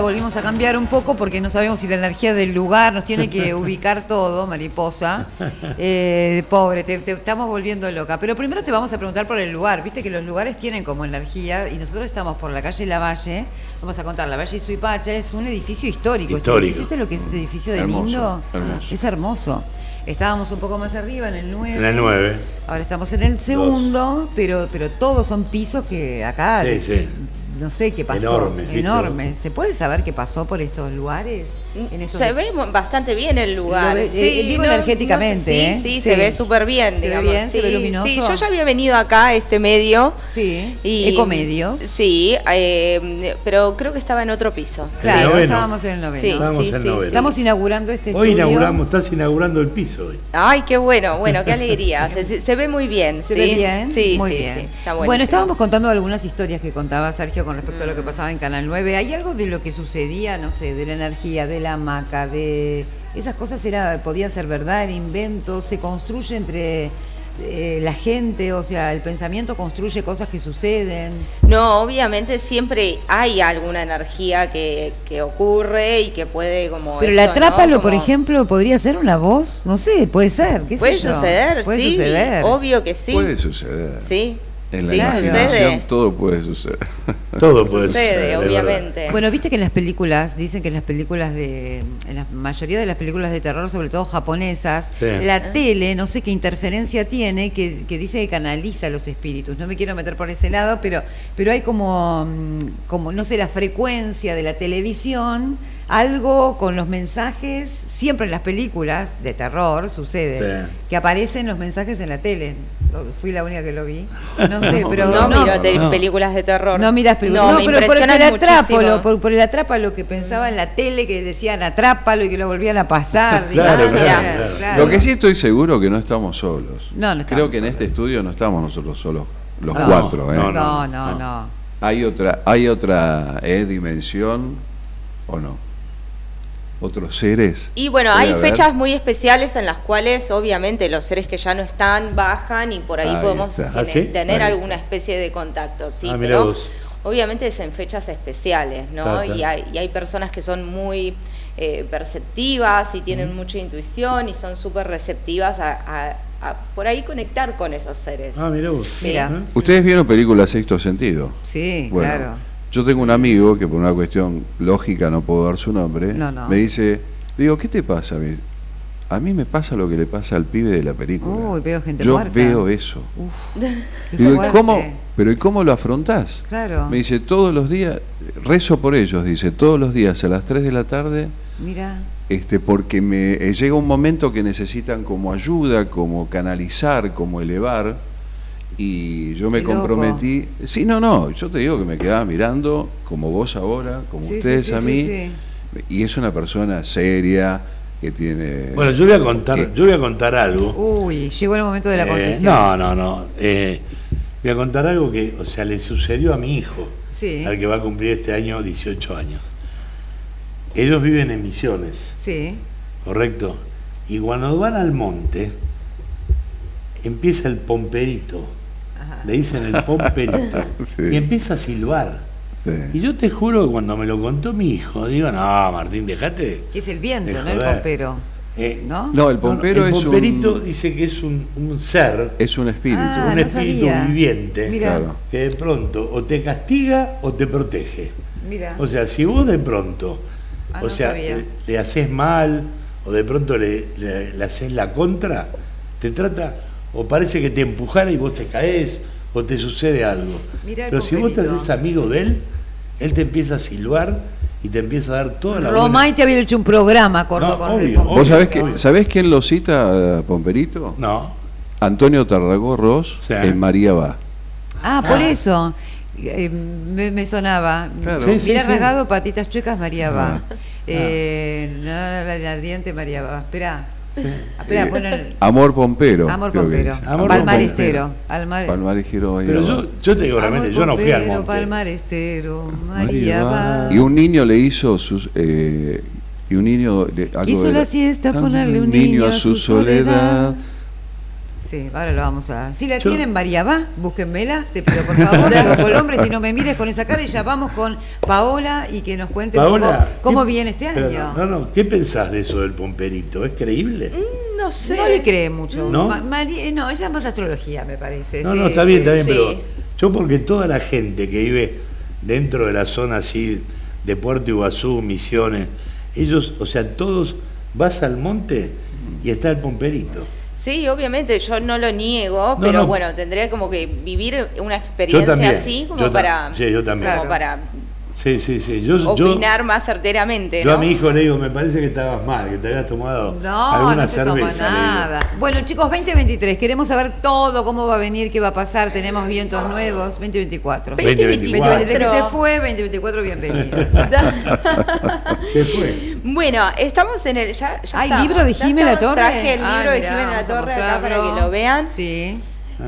Speaker 1: Volvimos a cambiar un poco porque no sabemos si la energía del lugar nos tiene que ubicar todo, mariposa. Eh, pobre, te, te estamos volviendo loca. Pero primero te vamos a preguntar por el lugar, viste que los lugares tienen como energía y nosotros estamos por la calle Lavalle, vamos a contar, la Valle Suipacha es un edificio histórico.
Speaker 5: Histórico.
Speaker 1: ¿Viste lo que es este edificio de
Speaker 3: hermoso.
Speaker 1: Es hermoso. Estábamos un poco más arriba, en el 9.
Speaker 5: En el 9.
Speaker 1: Ahora estamos en el segundo, pero pero todos son pisos que acá
Speaker 5: Sí, sí.
Speaker 1: No sé qué pasó.
Speaker 5: Enormes, ¿viste?
Speaker 1: Enormes. ¿Se puede saber qué pasó por estos lugares? En estos-
Speaker 6: Se ve bastante bien el lugar.
Speaker 1: Ve-
Speaker 6: sí,
Speaker 1: eh, digo energéticamente,
Speaker 6: sí,
Speaker 1: ¿eh?
Speaker 6: sí,
Speaker 1: Sí.
Speaker 6: se ve súper bien,
Speaker 1: ¿Se ve
Speaker 6: digamos.
Speaker 1: ve
Speaker 6: Sí,
Speaker 1: luminoso?
Speaker 6: Sí, yo ya había venido acá a este medio.
Speaker 1: Sí,
Speaker 6: Y,
Speaker 1: ecomedios.
Speaker 6: Sí, eh, pero creo que estaba en otro piso.
Speaker 1: Claro,
Speaker 5: noveno.
Speaker 1: estábamos en el noveno.
Speaker 6: Sí,
Speaker 5: Estábamos
Speaker 6: sí,
Speaker 5: en
Speaker 6: sí,
Speaker 5: noveno.
Speaker 6: sí.
Speaker 1: Estamos inaugurando este
Speaker 5: Hoy
Speaker 1: estudio.
Speaker 5: inauguramos, estás inaugurando el piso hoy.
Speaker 6: Ay, qué bueno, bueno, qué alegría. Se, ve muy bien.
Speaker 1: ¿Se
Speaker 6: ¿sí?
Speaker 1: ve bien?
Speaker 6: Sí,
Speaker 1: Muy
Speaker 6: sí,
Speaker 1: bien.
Speaker 6: sí. Está
Speaker 1: bueno,
Speaker 6: buenísimo.
Speaker 1: estábamos contando algunas historias que contaba Sergio con respecto a lo que pasaba en Canal 9. ¿Hay algo de lo que sucedía, no sé, de la energía, de la hamaca, de esas cosas era podían ser verdad, era invento, se construye entre eh, la gente, o sea, el pensamiento construye cosas que suceden.
Speaker 6: No, obviamente siempre hay alguna energía que, que ocurre y que puede como...
Speaker 1: Pero
Speaker 6: eso,
Speaker 1: la
Speaker 6: ¿no?
Speaker 1: trápalo, por
Speaker 6: Como-
Speaker 1: ejemplo, podría ser una voz, no sé, puede ser. ¿qué sé
Speaker 6: Puede
Speaker 1: yo?
Speaker 6: suceder,
Speaker 1: Puede
Speaker 6: sí.
Speaker 1: suceder.
Speaker 6: Obvio que sí.
Speaker 3: Puede suceder.
Speaker 6: Sí.
Speaker 3: En la
Speaker 6: Sí,
Speaker 3: imaginación
Speaker 6: sucede.
Speaker 3: todo puede suceder.
Speaker 2: Todo puede
Speaker 6: Sucede,
Speaker 2: suceder,
Speaker 6: obviamente.
Speaker 1: Bueno, viste que en las películas, dicen que en las películas de, en la mayoría de las películas de terror, sobre todo japonesas,
Speaker 2: Sí.
Speaker 1: la tele, no sé qué interferencia tiene, que, que dice que canaliza los espíritus. No me quiero meter por ese lado, pero, pero hay como, mm, como, no sé, la frecuencia de la televisión, algo con los mensajes, siempre en las películas de terror sucede,
Speaker 2: Sí.
Speaker 1: que aparecen los mensajes en la tele. Fui la única que lo vi. No sé, pero
Speaker 6: no,
Speaker 1: no,
Speaker 6: miro te-
Speaker 2: no.
Speaker 6: películas de terror.
Speaker 1: no miras películas.
Speaker 6: No,
Speaker 1: No,
Speaker 6: me
Speaker 1: pero por el
Speaker 6: muchísimo.
Speaker 1: por, por el atrapa lo que pensaba en la tele que decían atrápalo y que lo volvían a pasar.
Speaker 2: Claro,
Speaker 6: claro,
Speaker 1: mira,
Speaker 2: claro.
Speaker 3: Lo que sí estoy seguro que no estamos solos.
Speaker 1: No, no estamos
Speaker 3: Creo que en este estudio no estamos nosotros solos, los
Speaker 1: No,
Speaker 3: cuatro. ¿eh?
Speaker 1: No,
Speaker 2: No,
Speaker 1: no, no.
Speaker 2: no.
Speaker 3: Hay otra, hay otra ¿eh? dimensión o no. Otros seres.
Speaker 6: Y bueno, hay
Speaker 3: haber.
Speaker 6: fechas muy especiales en las cuales obviamente los seres que ya no están bajan y por ahí,
Speaker 3: Ahí
Speaker 6: podemos.
Speaker 2: ¿Ah, sí?
Speaker 6: tener
Speaker 2: Ahí
Speaker 6: alguna especie de contacto, sí,
Speaker 2: Ah, mirá
Speaker 6: pero
Speaker 2: vos.
Speaker 6: obviamente es en fechas especiales, ¿no?
Speaker 2: Claro, claro.
Speaker 6: Y, hay, y hay personas que son muy eh, perceptivas y tienen mucha intuición y son súper receptivas a, a- a por ahí conectar con esos seres.
Speaker 2: Ah, mirá vos.
Speaker 1: Mira.
Speaker 3: ¿Ustedes vieron películas Sexto Sentido?
Speaker 1: Sí,
Speaker 3: Bueno,
Speaker 1: claro.
Speaker 3: Yo tengo un amigo que por una cuestión lógica no puedo dar su nombre.
Speaker 1: No, no.
Speaker 3: Me dice, digo, ¿qué te pasa? A mí me pasa lo que le pasa al pibe de la película.
Speaker 1: Uy, veo gente
Speaker 3: yo
Speaker 1: muerta.
Speaker 3: veo eso.
Speaker 1: Uf,
Speaker 3: Digo, ¿y cómo, pero ¿y cómo lo afrontás?
Speaker 1: Claro.
Speaker 3: Me dice, todos los días, rezo por ellos, dice, todos los días a las 3 de la tarde,
Speaker 1: Mira,
Speaker 3: este, porque me eh, llega un momento que necesitan como ayuda, como canalizar, como elevar, y yo me
Speaker 1: Qué loco.
Speaker 3: comprometí. Sí, no, no, yo te digo que me quedaba mirando, como vos ahora, como
Speaker 1: Sí,
Speaker 3: ustedes
Speaker 1: sí,
Speaker 3: a
Speaker 1: sí,
Speaker 3: mí,
Speaker 1: sí.
Speaker 3: y es una persona seria, que tiene...
Speaker 2: Bueno, yo voy a contar, yo voy a contar algo.
Speaker 1: uy, llegó el momento de la
Speaker 2: Eh,
Speaker 1: confesión.
Speaker 2: no, no, no. eh, voy a contar algo que, o sea, le sucedió a mi hijo,
Speaker 1: Sí.
Speaker 2: al que va a cumplir este año 18 años. Ellos viven en Misiones,
Speaker 1: Sí.
Speaker 2: ¿correcto? Y cuando van al monte, empieza el pomperito.
Speaker 1: Ajá.
Speaker 2: Le dicen el pomperito.
Speaker 3: Sí.
Speaker 2: Y empieza a silbar.
Speaker 3: Sí.
Speaker 2: Y yo te juro que cuando me lo contó mi hijo, digo, no, Martín, dejate.
Speaker 1: Que es el viento, no el
Speaker 2: joder".
Speaker 1: pompero.
Speaker 2: Eh,
Speaker 1: ¿No?
Speaker 3: No, el pompero
Speaker 2: el
Speaker 3: es
Speaker 2: pomperito
Speaker 3: un,
Speaker 2: dice que es un, un ser,
Speaker 3: es un espíritu.
Speaker 1: Ah,
Speaker 2: un
Speaker 1: no
Speaker 2: espíritu
Speaker 1: sabía.
Speaker 2: viviente.
Speaker 3: Claro.
Speaker 2: que de pronto o te castiga o te protege.
Speaker 1: Mira.
Speaker 2: O sea, si vos de pronto,
Speaker 1: Ah,
Speaker 2: o
Speaker 1: no
Speaker 2: sea,
Speaker 1: sabía.
Speaker 2: le, le haces mal o de pronto le, le- le haces la contra, te trata, o parece que te empujara y vos te caes, o te sucede algo. Pero si vos te haces amigo de él, él te empieza a silbar y te empieza a dar toda la
Speaker 1: Romay te había hecho un programa, corto
Speaker 2: No,
Speaker 1: con el
Speaker 2: obvio,
Speaker 1: pompero.
Speaker 3: ¿Vos sabés,
Speaker 2: obvio.
Speaker 3: que, sabés quién lo cita, Pomperito?
Speaker 2: buena- No,
Speaker 3: Antonio Tarragorros
Speaker 2: Sí.
Speaker 3: en María Va.
Speaker 1: Ah, por
Speaker 2: Ah.
Speaker 1: eso. Eh, me, me sonaba.
Speaker 3: Claro.
Speaker 2: Sí,
Speaker 1: Mira
Speaker 2: sí.
Speaker 1: rasgado, patitas chuecas, María va.
Speaker 3: Ah.
Speaker 1: Eh, la, la, la ardiente, María va. Espera. Espera, pon el-
Speaker 3: Amor Pompero.
Speaker 1: Amor Pompero.
Speaker 2: Amor
Speaker 1: Palmarestero.
Speaker 3: Palmarestero
Speaker 2: pero yo, yo te digo realmente, yo no fui al monte.
Speaker 1: Palmarestero,
Speaker 3: María
Speaker 1: María
Speaker 3: Va.
Speaker 1: va.
Speaker 3: Y un niño le hizo sus. eh, y un niño. algo
Speaker 1: Quiso
Speaker 3: de
Speaker 1: la siesta ponerle un
Speaker 3: niño a
Speaker 1: a
Speaker 3: su
Speaker 1: su soledad.
Speaker 3: soledad.
Speaker 1: Sí, ahora lo vamos a. Si la
Speaker 2: Yo-
Speaker 1: tienen, María va, búsquenmela, te pido por favor. Digo, Colombre, si no me mires con esa cara, y ya vamos con Paola y que nos cuente
Speaker 2: Paola,
Speaker 1: cómo, cómo
Speaker 2: ¿qué-
Speaker 1: viene este
Speaker 2: pero
Speaker 1: año.
Speaker 2: No, no, ¿qué pensás de eso del pomperito? ¿Es creíble?
Speaker 6: No sé.
Speaker 1: No le cree mucho.
Speaker 2: ¿No?
Speaker 1: Ma- Mari- eh, no, ella es más astrología, me parece.
Speaker 2: No,
Speaker 1: sí,
Speaker 2: no, está bien, está bien,
Speaker 6: sí.
Speaker 2: pero yo porque toda la gente que vive dentro de la zona así de Puerto Iguazú, Misiones, ellos, o sea, todos vas al monte y está el pomperito.
Speaker 6: Sí, obviamente, yo no lo niego,
Speaker 2: No,
Speaker 6: pero
Speaker 2: no.
Speaker 6: bueno, tendría como que vivir una experiencia así como
Speaker 2: yo
Speaker 6: para,
Speaker 2: Sí, yo también.
Speaker 6: como para
Speaker 2: Sí, sí, sí. Yo, yo,
Speaker 6: opinar más certeramente,
Speaker 2: yo a
Speaker 6: ¿no?
Speaker 2: mi hijo le digo, me parece que estabas mal, que te habías tomado
Speaker 1: No,
Speaker 2: alguna
Speaker 1: no se
Speaker 2: cerveza.
Speaker 1: toma nada. Bueno, chicos, 2023, queremos saber todo, cómo va a venir, qué va a pasar. Tenemos vientos nuevos, 2024.
Speaker 2: 2024.
Speaker 1: 2023 que se fue, 2024 bienvenidos.
Speaker 2: Se fue.
Speaker 6: Bueno, estamos en el. Ya, ya
Speaker 1: ¿Hay
Speaker 6: estamos,
Speaker 1: libro de
Speaker 6: estamos.
Speaker 1: Torre?
Speaker 6: Traje el
Speaker 1: Ah,
Speaker 6: libro de
Speaker 1: mirá,
Speaker 6: Jimé La
Speaker 1: vamos a
Speaker 6: Torre acá para que lo vean.
Speaker 1: Sí.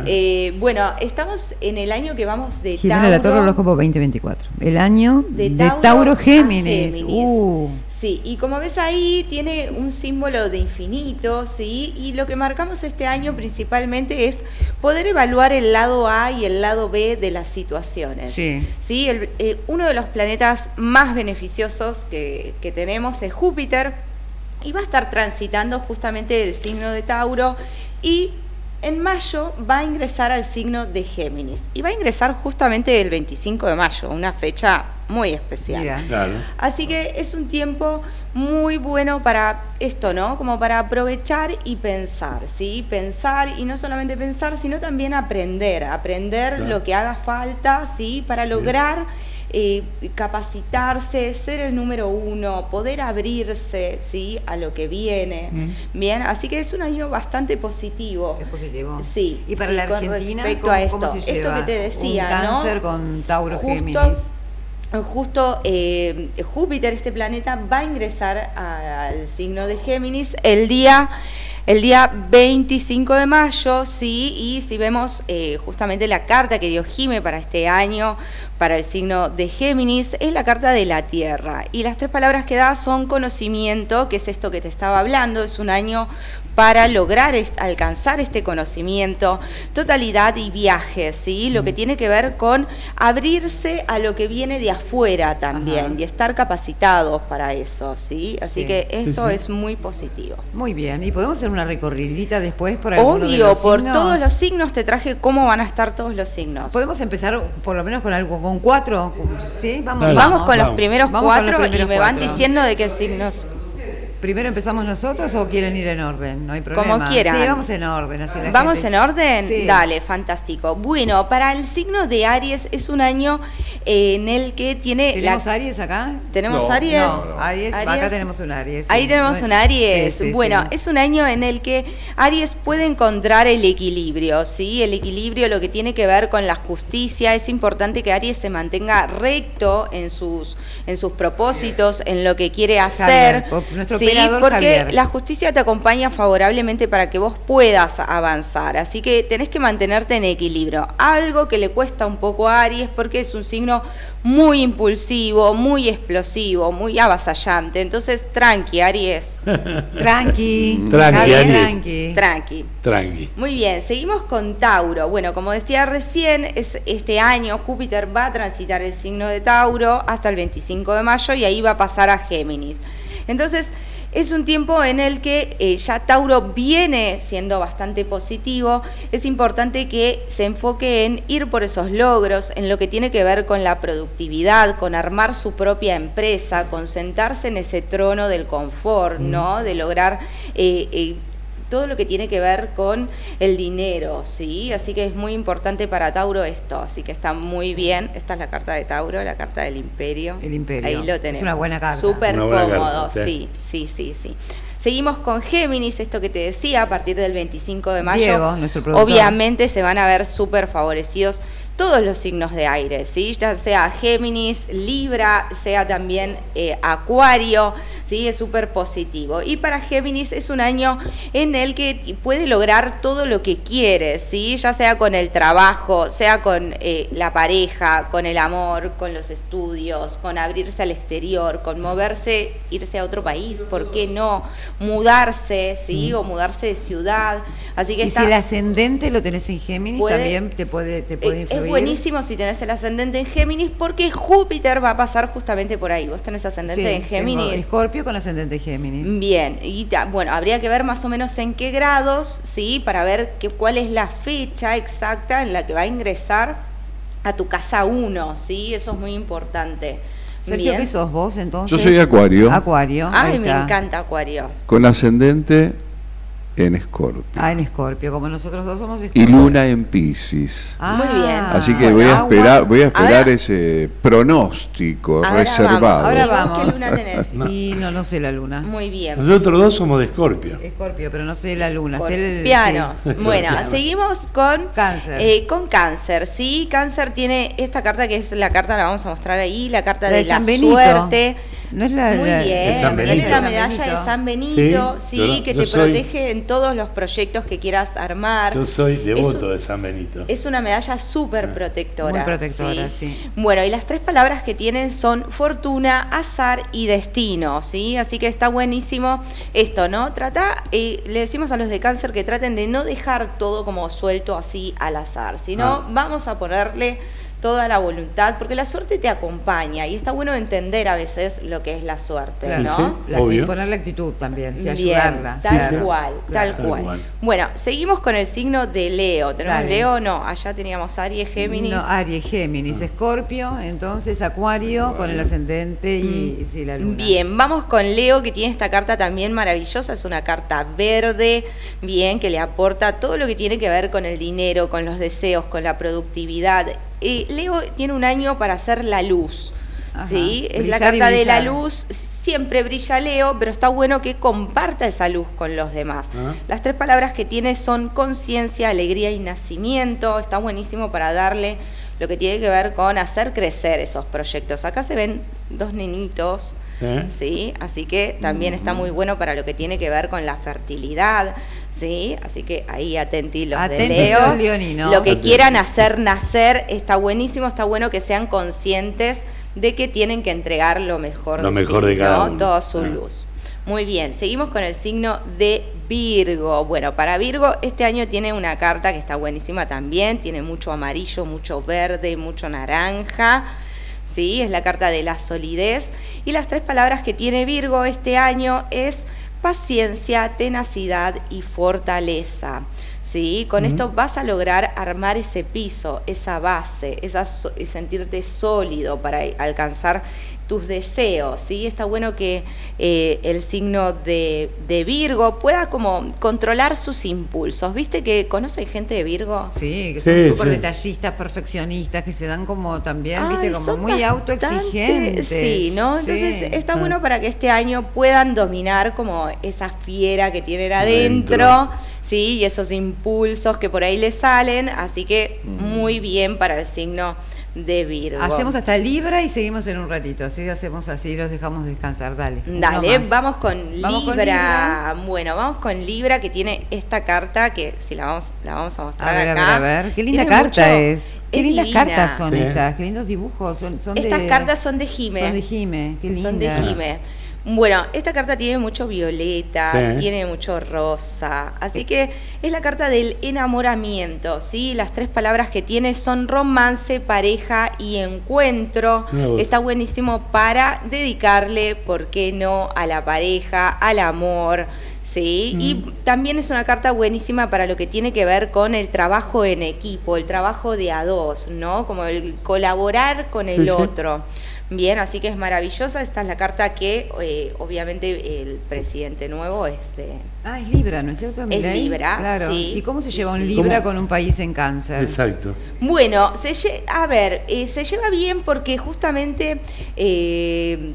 Speaker 6: Eh, bueno, estamos en el año que vamos de
Speaker 1: Jimena
Speaker 6: Tauro.
Speaker 1: La Torre Horóscopo 2024. El año de,
Speaker 6: de
Speaker 1: Tauro, Géminis.
Speaker 6: Géminis.
Speaker 1: Uh.
Speaker 6: Sí, y como ves ahí tiene un símbolo de infinito, ¿sí? Y lo que marcamos este año principalmente es poder evaluar el lado A y el lado B de las situaciones.
Speaker 1: Sí.
Speaker 6: ¿sí? El- eh, uno de los planetas más beneficiosos que, que tenemos es Júpiter y va a estar transitando justamente el signo de Tauro y En mayo va a ingresar al signo de Géminis y va a ingresar justamente el 25 de mayo, una fecha muy especial.
Speaker 2: Claro.
Speaker 6: Así que es un tiempo muy bueno para esto, ¿no? Como para aprovechar y pensar, ¿sí? Pensar y no solamente pensar, sino también aprender, aprender
Speaker 2: Claro.
Speaker 6: lo que haga falta, ¿sí? Para lograr eh, capacitarse, ser el número uno, poder abrirse, ¿sí? A lo que viene. Bien, así que es un año bastante positivo.
Speaker 1: Es positivo.
Speaker 6: Sí.
Speaker 1: Y para
Speaker 6: sí,
Speaker 1: la Argentina,
Speaker 6: respecto
Speaker 1: ¿cómo,
Speaker 6: a esto,
Speaker 1: cómo se
Speaker 6: esto que te decía,
Speaker 1: Un
Speaker 6: ¿no?
Speaker 1: con Tauro
Speaker 6: Justo-
Speaker 1: Géminis.
Speaker 6: Justo eh, Júpiter, este planeta, va a ingresar al signo de Géminis el día, el día 25 de mayo, sí, y si vemos eh, justamente la carta que dio Jime para este año, para el signo de Géminis, es la carta de la Tierra. Y las tres palabras que da son conocimiento, que es esto que te estaba hablando, es un año para lograr alcanzar este conocimiento, totalidad y viajes, ¿sí? Lo que tiene que ver con abrirse a lo que viene de afuera también
Speaker 1: Ajá.
Speaker 6: y estar capacitados para eso, ¿sí? Así
Speaker 1: Sí.
Speaker 6: que eso
Speaker 2: sí.
Speaker 6: es muy positivo.
Speaker 1: Muy bien. ¿Y podemos hacer una recorridita después por alguno de
Speaker 6: Obvio,
Speaker 1: los
Speaker 6: por
Speaker 1: signos?
Speaker 6: todos los signos te traje cómo van a estar todos los signos.
Speaker 1: Podemos empezar por lo menos con algo, con cuatro, ¿sí? Vamos,
Speaker 2: Dale.
Speaker 6: Vamos con los
Speaker 2: Vamos.
Speaker 6: primeros
Speaker 1: Vamos con los
Speaker 6: cuatro y
Speaker 1: primeros
Speaker 6: me van
Speaker 1: cuatro.
Speaker 6: diciendo de qué signos.
Speaker 1: ¿Primero empezamos nosotros o quieren ir en orden? No hay problema.
Speaker 6: Como quieran.
Speaker 1: Sí, vamos en orden. Así la
Speaker 6: ¿Vamos
Speaker 1: gente-
Speaker 6: en orden?
Speaker 1: Sí.
Speaker 6: Dale, fantástico. Bueno, para el signo de Aries es un año eh, en el que tiene...
Speaker 1: ¿Tenemos
Speaker 6: la-
Speaker 1: Aries acá?
Speaker 6: ¿Tenemos
Speaker 3: No,
Speaker 6: Aries?
Speaker 1: No, Aries, acá tenemos un Aries.
Speaker 6: Ahí tenemos un Aries.
Speaker 1: Sí, sí,
Speaker 6: bueno,
Speaker 1: sí.
Speaker 6: es un año en el que Aries puede encontrar el equilibrio, ¿sí? El equilibrio, lo que tiene que ver con la justicia. Es importante que Aries se mantenga recto en sus, en sus propósitos, en lo que quiere hacer.
Speaker 1: Nuestro
Speaker 6: ¿sí?
Speaker 1: operador
Speaker 6: Porque
Speaker 1: Javier.
Speaker 6: la justicia te acompaña favorablemente para que vos puedas avanzar. Así que tenés que mantenerte en equilibrio. Algo que le cuesta un poco a Aries porque es un signo muy impulsivo, muy explosivo, muy avasallante. Entonces, tranqui, Aries.
Speaker 1: Tranqui.
Speaker 2: Tranqui,
Speaker 1: Javier,
Speaker 2: Aries.
Speaker 1: tranqui.
Speaker 6: Tranqui.
Speaker 2: Tranqui.
Speaker 6: Muy bien, seguimos con Tauro. Bueno, como decía recién, es este año Júpiter va a transitar el signo de Tauro hasta el 25 de mayo y ahí va a pasar a Géminis. Entonces, es un tiempo en el que eh, ya Tauro viene siendo bastante positivo. Es importante que se enfoque en ir por esos logros, en lo que tiene que ver con la productividad, con armar su propia empresa, con sentarse en ese trono del confort, ¿no? De lograr eh, eh, todo lo que tiene que ver con el dinero, ¿sí? Así que es muy importante para Tauro esto, así que está muy bien. Esta es la carta de Tauro, la carta del imperio.
Speaker 1: El imperio.
Speaker 6: Ahí lo
Speaker 1: Es
Speaker 6: tenemos.
Speaker 1: una buena carta.
Speaker 6: Súper cómodo,
Speaker 2: carta, sí.
Speaker 6: sí, sí, sí, sí. Seguimos con Géminis, esto que te decía, a partir del 25 de mayo.
Speaker 1: Diego, nuestro productor.
Speaker 6: Obviamente se van a ver súper favorecidos todos los signos de aire, ¿sí? ya sea Géminis, Libra, sea también eh, Acuario, ¿sí? es súper positivo. Y para Géminis es un año en el que puede lograr todo lo que quiere, ¿sí? ya sea con el trabajo, sea con eh, la pareja, con el amor, con los estudios, con abrirse al exterior, con moverse, irse a otro país, ¿por qué no? Mudarse, ¿sí? o mudarse de ciudad. Así que
Speaker 1: Mm. Y
Speaker 6: está-
Speaker 1: si el ascendente lo tenés en Géminis,
Speaker 6: Puede-
Speaker 1: también te puede, te puede
Speaker 6: eh, Es buenísimo si tenés el ascendente en Géminis porque Júpiter va a pasar justamente por ahí. Vos tenés ascendente
Speaker 1: Sí,
Speaker 6: en
Speaker 1: tengo
Speaker 6: Géminis.
Speaker 1: Escorpio con ascendente en Géminis.
Speaker 6: Bien, y ta- bueno, habría que ver más o menos en qué grados, ¿sí? Para ver qué, cuál es la fecha exacta en la que va a ingresar a tu casa 1, ¿sí? Eso es muy importante.
Speaker 1: Sergio. ¿qué sos vos entonces?
Speaker 3: Yo soy Acuario.
Speaker 1: Acuario.
Speaker 6: Ay, me encanta Acuario.
Speaker 3: Con ascendente en Escorpio.
Speaker 1: Ah, en Escorpio, como nosotros dos somos
Speaker 3: Y
Speaker 1: Escorpio.
Speaker 3: luna en Pisces.
Speaker 1: Ah,
Speaker 6: Muy bien.
Speaker 3: Así que voy a esperar, voy a esperar
Speaker 6: Ahora-
Speaker 3: ese pronóstico
Speaker 6: Ahora
Speaker 3: reservado.
Speaker 6: vamos,
Speaker 1: Ahora
Speaker 6: ¿y
Speaker 1: vamos.
Speaker 6: ¿Qué luna tenés?
Speaker 1: Y no, no sé la luna.
Speaker 6: Muy bien.
Speaker 2: Nosotros dos somos de Escorpio.
Speaker 1: Escorpio, pero no sé la luna. Sé el,
Speaker 6: Pianos.
Speaker 1: sí.
Speaker 6: Bueno, seguimos con
Speaker 1: Cáncer.
Speaker 6: eh, con cáncer. Sí, cáncer tiene esta carta que es la carta, la vamos a mostrar ahí, la carta
Speaker 1: La
Speaker 6: de,
Speaker 1: de
Speaker 6: la
Speaker 1: Benito.
Speaker 6: suerte.
Speaker 1: No es la-
Speaker 6: Muy
Speaker 1: la-
Speaker 6: bien,
Speaker 2: San
Speaker 6: tiene
Speaker 2: Benito.
Speaker 6: la medalla de San Benito,
Speaker 2: Sí,
Speaker 6: sí,
Speaker 2: yo-
Speaker 6: que
Speaker 2: yo
Speaker 6: te
Speaker 2: soy-
Speaker 6: protege en todos los proyectos que quieras armar.
Speaker 2: Yo soy devoto
Speaker 6: un-
Speaker 2: de San Benito.
Speaker 6: Es una medalla súper protectora.
Speaker 1: Muy protectora, sí.
Speaker 6: Bueno, y las tres palabras que tienen son fortuna, azar y destino, ¿sí? Así que está buenísimo esto, ¿no? Trata, eh, le decimos a los de cáncer que traten de no dejar todo como suelto así al azar, sino
Speaker 2: Ah.
Speaker 6: vamos a ponerle toda la voluntad, porque la suerte te acompaña y está bueno entender a veces lo que es la suerte,
Speaker 1: Claro.
Speaker 6: ¿no?
Speaker 2: Sí.
Speaker 1: La- y
Speaker 2: Obvio.
Speaker 1: ponerle actitud también, sí,
Speaker 6: Bien,
Speaker 1: ayudarla.
Speaker 6: tal
Speaker 1: claro.
Speaker 6: cual, tal
Speaker 2: Tal
Speaker 6: cual.
Speaker 2: cual.
Speaker 6: Bueno, seguimos con el signo de Leo. ¿Tenemos
Speaker 1: Dale.
Speaker 6: Leo? No, allá teníamos Aries, Géminis.
Speaker 1: No, Aries, Géminis, Escorpio, entonces Acuario con el ascendente y, y sí, la luna.
Speaker 6: Mm. Bien, vamos con Leo que tiene esta carta también maravillosa, es una carta verde, bien, que le aporta todo lo que tiene que ver con el dinero, con los deseos, con la productividad. Eh, Leo tiene un año para hacer la luz.
Speaker 1: Ajá,
Speaker 6: ¿sí? Es la carta de la luz, siempre brilla Leo, pero está bueno que comparta esa luz con los demás.
Speaker 2: Ah.
Speaker 6: Las tres palabras que tiene son conciencia, alegría y nacimiento. Está buenísimo para darle lo que tiene que ver con hacer crecer esos proyectos. Acá se ven dos nenitos,
Speaker 2: ¿Eh?
Speaker 6: ¿sí? Así que también está muy bueno para lo que tiene que ver con la fertilidad, ¿sí? Así que ahí atenti los de
Speaker 1: Atenti
Speaker 6: Leo.
Speaker 1: los leoninos.
Speaker 6: Lo que quieran hacer nacer está buenísimo, está bueno que sean conscientes de que tienen que entregar lo mejor
Speaker 2: Lo
Speaker 6: sí,
Speaker 2: mejor de cada
Speaker 6: ¿no?
Speaker 2: uno.
Speaker 6: Toda su
Speaker 2: Ah.
Speaker 6: luz. Muy bien, seguimos con el signo de Virgo. Bueno, para Virgo este año tiene una carta que está buenísima también, tiene mucho amarillo, mucho verde, mucho naranja. ¿sí? Es la carta de la solidez. Y las tres palabras que tiene Virgo este año es paciencia, tenacidad y fortaleza. ¿Sí? Con esto vas a lograr armar ese piso, esa base, esa so- y sentirte sólido para alcanzar tus deseos, ¿sí? Está bueno que eh, el signo de, de Virgo pueda como controlar sus impulsos. ¿Viste que conoce gente de Virgo?
Speaker 1: Sí, que son súper
Speaker 2: sí.
Speaker 1: detallistas, perfeccionistas, que se dan como también,
Speaker 6: Ay,
Speaker 1: viste, como
Speaker 6: son
Speaker 1: muy
Speaker 6: bastante-
Speaker 1: autoexigentes.
Speaker 6: Sí, ¿no? Entonces
Speaker 1: Sí.
Speaker 6: está
Speaker 2: Ah.
Speaker 6: bueno para que este año puedan dominar como esa fiera que tienen adentro,
Speaker 2: Adentro.
Speaker 6: Sí, y esos impulsos que por ahí les salen, así que
Speaker 2: Mm.
Speaker 6: muy bien para el signo de Virgo.
Speaker 1: Hacemos hasta Libra y seguimos en un ratito, así hacemos así, los dejamos descansar, dale.
Speaker 6: Dale, vamos con
Speaker 1: Vamos con
Speaker 6: Libra. Bueno, vamos con Libra que tiene esta carta que si la vamos, la vamos a mostrar
Speaker 1: A ver, a ver,
Speaker 6: acá.
Speaker 1: a ver, qué linda
Speaker 6: Tiene
Speaker 1: carta
Speaker 6: mucho-
Speaker 1: es. Qué
Speaker 6: es
Speaker 1: lindas
Speaker 6: divina.
Speaker 1: cartas son
Speaker 2: Sí.
Speaker 1: estas, qué lindos dibujos, son, son
Speaker 6: Estas
Speaker 1: de-
Speaker 6: cartas son de Jime.
Speaker 1: Son de Jime, qué lindas.
Speaker 6: Son de Jime. Bueno, esta carta tiene mucho violeta,
Speaker 2: Sí.
Speaker 6: tiene mucho rosa, así que es la carta del enamoramiento, ¿sí? Las tres palabras que tiene son romance, pareja y encuentro. Está buenísimo para dedicarle, ¿por qué no?, a la pareja, al amor. Sí, y
Speaker 2: Mm.
Speaker 6: también es una carta buenísima para lo que tiene que ver con el trabajo en equipo, el trabajo de a dos, ¿no? Como el colaborar con el
Speaker 2: Sí, sí.
Speaker 6: Bien, así que es maravillosa. Esta es la carta que eh, obviamente el presidente nuevo es de...
Speaker 1: Ah, es Libra, ¿no es cierto? Milei?
Speaker 6: Libra,
Speaker 1: Claro.
Speaker 6: sí.
Speaker 1: ¿Y cómo se
Speaker 6: Sí,
Speaker 1: lleva un. Libra
Speaker 2: ¿Cómo?
Speaker 1: con un país en cáncer?
Speaker 2: Exacto.
Speaker 6: Bueno, se lle- a ver, eh, se lleva bien porque justamente eh,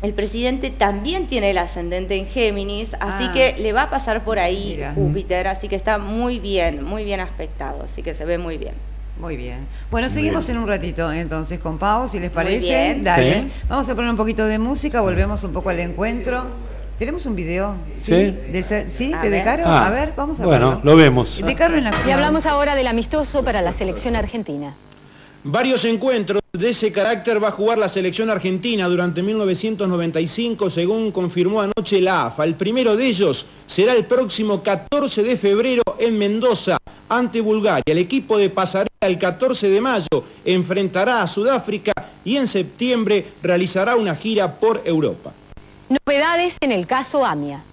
Speaker 6: el presidente también tiene el ascendente en Géminis, así
Speaker 1: Ah.
Speaker 6: que le va a pasar por ahí
Speaker 1: Mira.
Speaker 6: Júpiter, así que está muy bien, muy bien aspectado, así que se ve muy bien.
Speaker 1: Muy bien. Bueno, seguimos
Speaker 2: bien.
Speaker 1: en un ratito entonces con Pau, si les
Speaker 6: Muy
Speaker 1: parece.
Speaker 6: bien.
Speaker 1: Dale.
Speaker 2: Sí.
Speaker 1: Vamos a poner un poquito de música, volvemos un poco al encuentro. ¿Tenemos un video?
Speaker 2: Sí.
Speaker 1: ¿De, ¿sí?
Speaker 6: A
Speaker 1: ¿De
Speaker 6: ver.
Speaker 1: Decaro?
Speaker 2: Ah,
Speaker 1: a ver, vamos a
Speaker 2: Bueno,
Speaker 1: verlo.
Speaker 2: lo vemos.
Speaker 1: Decaro en
Speaker 7: Y
Speaker 1: acción.
Speaker 7: hablamos ahora del amistoso para la selección argentina.
Speaker 8: Varios encuentros de ese carácter va a jugar la selección argentina durante 1995, según confirmó anoche la AFA. El primero de ellos será el próximo 14 de febrero en Mendoza, ante Bulgaria. El equipo de Pasarela el 14 de mayo enfrentará a Sudáfrica y en septiembre realizará una gira por Europa.
Speaker 7: Novedades en el caso AMIA.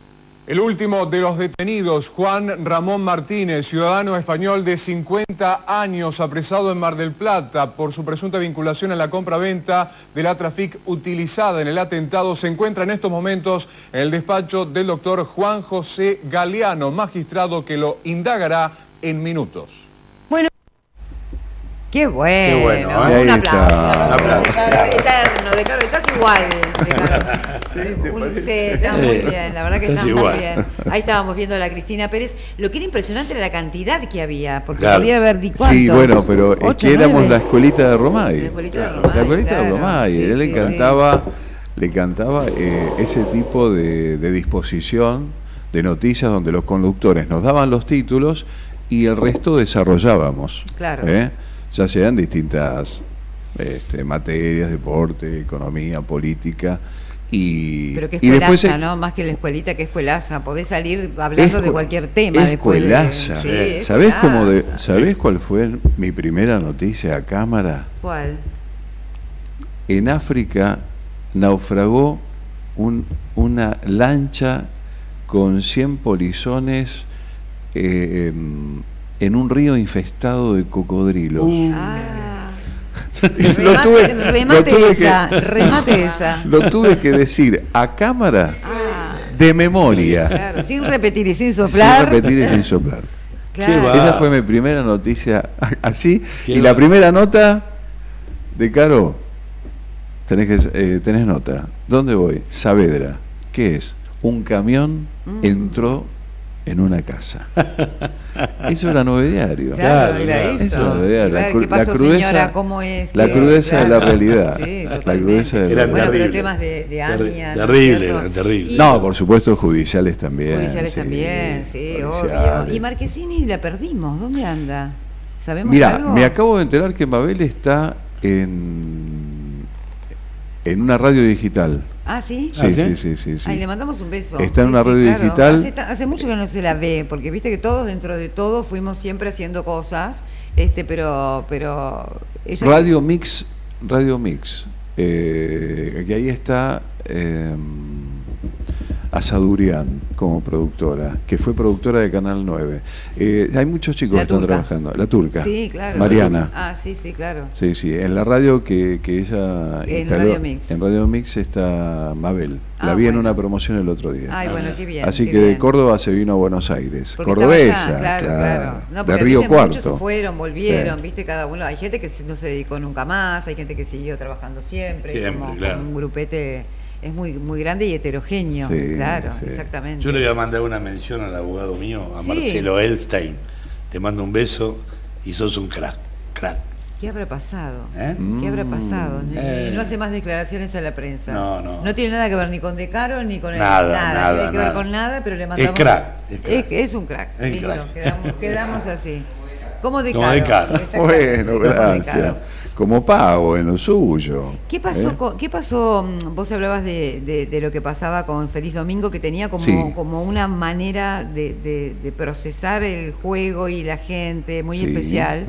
Speaker 9: El último de los detenidos, Juan Ramón Martínez, ciudadano español de 50 años, apresado en Mar del Plata por su presunta vinculación a la compra-venta de la Trafic utilizada en el atentado, se encuentra en estos momentos en el despacho del doctor Juan José Galeano, magistrado que lo indagará en minutos.
Speaker 1: Qué bueno.
Speaker 2: Qué bueno, ¿eh?
Speaker 1: Un aplauso.
Speaker 3: está.
Speaker 1: un aplauso de Decaro, eterno, Decaro, estás igual. Decaro.
Speaker 3: Sí, ¿te
Speaker 1: Un-
Speaker 3: parece?
Speaker 1: Sí, está muy bien, la verdad que
Speaker 2: Estás
Speaker 1: está muy bien. Ahí estábamos viendo a la Cristina Pérez. Lo que era impresionante era la cantidad que había, porque
Speaker 2: Claro.
Speaker 1: podía haber di-
Speaker 3: Sí, bueno, pero es
Speaker 1: ¿Ocho,
Speaker 3: que éramos la escuelita de Romay.
Speaker 1: La escuelita de. Romay,
Speaker 3: La escuelita de
Speaker 1: claro.
Speaker 3: Romay.
Speaker 1: Sí,
Speaker 3: Él le
Speaker 1: sí,
Speaker 3: encantaba, le encantaba eh, ese tipo de, de disposición de noticias donde los conductores nos daban los títulos y el resto desarrollábamos.
Speaker 1: Claro.
Speaker 3: ¿eh? Ya sean distintas este, materias, deporte, economía, política. Y,
Speaker 1: Pero que
Speaker 3: y después
Speaker 1: escuelaza,
Speaker 3: es-
Speaker 1: ¿no? Más que la escuelita, que escuelaza. Podés salir hablando de cualquier tema después de... Sí,
Speaker 3: Eh, ¿Sabés, cómo de. ¿Sabés cuál fue mi primera noticia a cámara?
Speaker 1: ¿Cuál?
Speaker 3: En África naufragó un- una lancha con 100 polizones eh, em, en un río infestado de cocodrilos.
Speaker 1: Ah.
Speaker 3: Lo
Speaker 1: Remate,
Speaker 3: tuve-
Speaker 1: remate
Speaker 3: lo tuve
Speaker 1: esa,
Speaker 3: que-
Speaker 1: remate esa.
Speaker 3: Lo tuve que decir a cámara
Speaker 1: Ah,
Speaker 3: de memoria,
Speaker 1: claro, sin repetir y sin
Speaker 3: sin
Speaker 1: soplar.
Speaker 3: repetir y sin soplar.
Speaker 1: Claro.
Speaker 3: Esa fue mi primera noticia así.
Speaker 2: Qué
Speaker 3: Y la primera nota de Caro, tenés, que, eh, tenés nota. ¿Dónde voy? Saavedra. ¿Qué es? Un camión
Speaker 1: Mm.
Speaker 3: entró en una casa. Eso era nueve diario.
Speaker 1: Claro,
Speaker 2: Claro,
Speaker 1: era
Speaker 2: claro.
Speaker 1: eso.
Speaker 3: Eso era nueve diario.
Speaker 1: Y ver
Speaker 3: La
Speaker 1: qué
Speaker 3: cru- la
Speaker 1: pasó,
Speaker 3: crudeza-
Speaker 1: señora, cómo es.
Speaker 3: la crudeza de la realidad.
Speaker 1: Sí,
Speaker 3: La crudeza de la
Speaker 2: Eran
Speaker 1: Bueno, pero temas de, de AMIA. ¿no
Speaker 2: terrible, eran terrible.
Speaker 3: No, por supuesto, judiciales también.
Speaker 1: Judiciales
Speaker 3: sí,
Speaker 1: también, sí, obvio.
Speaker 3: judiciales.
Speaker 1: Y Marquesini la perdimos. ¿Dónde anda? ¿Sabemos
Speaker 3: Mira,
Speaker 1: algo?
Speaker 3: me acabo de enterar que Mabel está en, en una radio digital.
Speaker 1: Ah, ¿sí?
Speaker 3: Sí,
Speaker 2: ¿Ah,
Speaker 3: sí,
Speaker 2: sí?
Speaker 3: sí, sí, sí.
Speaker 1: Ay, le mandamos un beso.
Speaker 3: Está en
Speaker 1: Sí,
Speaker 3: una
Speaker 1: sí,
Speaker 3: radio
Speaker 1: claro.
Speaker 3: digital.
Speaker 1: Hace, mucho que no se la ve, porque viste que todos dentro de todo fuimos siempre haciendo cosas, este, pero, pero ella
Speaker 3: Radio Mix, Radio Mix. Eh, que ahí está eh, Asadurian como productora, que fue productora de Canal 9. Eh, hay muchos chicos
Speaker 1: La
Speaker 3: que están trabajando. La turca.
Speaker 1: Sí, claro.
Speaker 3: Mariana.
Speaker 1: Ah, sí, sí, claro.
Speaker 3: Sí, sí, en la radio que, que ella
Speaker 1: En
Speaker 3: instaló,
Speaker 1: Radio Mix.
Speaker 3: en Radio Mix está Mabel. La
Speaker 1: Ah,
Speaker 3: vi en una promoción el otro día.
Speaker 1: Ay, bueno, qué bien.
Speaker 3: Así
Speaker 1: qué
Speaker 3: que de. Córdoba se vino a Buenos Aires.
Speaker 1: Porque
Speaker 3: Cordobesa,
Speaker 1: allá, claro, claro. No,
Speaker 3: de Río
Speaker 1: dicen, Muchos se
Speaker 3: Cuarto.
Speaker 1: fueron, volvieron,
Speaker 3: Sí.
Speaker 1: viste, cada uno. Hay gente que se- no se dedicó nunca más, hay gente que siguió trabajando siempre.
Speaker 2: Siempre,
Speaker 1: como,
Speaker 2: claro.
Speaker 1: como un grupete es muy, muy grande y heterogéneo.
Speaker 3: Sí,
Speaker 1: claro,
Speaker 3: sí.
Speaker 1: exactamente.
Speaker 2: Yo le voy a mandar una mención al abogado mío, a
Speaker 1: Sí.
Speaker 2: Marcelo Elstein. Te mando un beso y sos un crack. Crack.
Speaker 1: ¿Qué habrá pasado?
Speaker 2: ¿eh?
Speaker 1: ¿Qué habrá pasado?
Speaker 2: Eh.
Speaker 1: No hace más declaraciones a la prensa.
Speaker 2: No, no.
Speaker 1: No tiene nada que ver ni con De Caro ni con el
Speaker 2: Nada,
Speaker 1: nada.
Speaker 2: nada,
Speaker 1: no tiene que ver
Speaker 2: nada.
Speaker 1: con nada, pero le mandamos.
Speaker 2: crack, es crack.
Speaker 1: Es, es un crack.
Speaker 2: Es
Speaker 1: Listo,
Speaker 2: crack.
Speaker 1: Quedamos, quedamos así. Como De
Speaker 2: Como
Speaker 1: Caro.
Speaker 2: De Caro.
Speaker 3: Bueno,
Speaker 1: como De
Speaker 3: gracias. Como pago en lo suyo.
Speaker 1: ¿Qué pasó,
Speaker 3: ¿eh?
Speaker 1: ¿Qué pasó? mm, Vos hablabas de, de- de lo que pasaba con Feliz Domingo, que tenía como,
Speaker 3: Sí.
Speaker 1: como una manera de, de- de procesar el juego y la gente muy
Speaker 3: Sí.
Speaker 1: especial.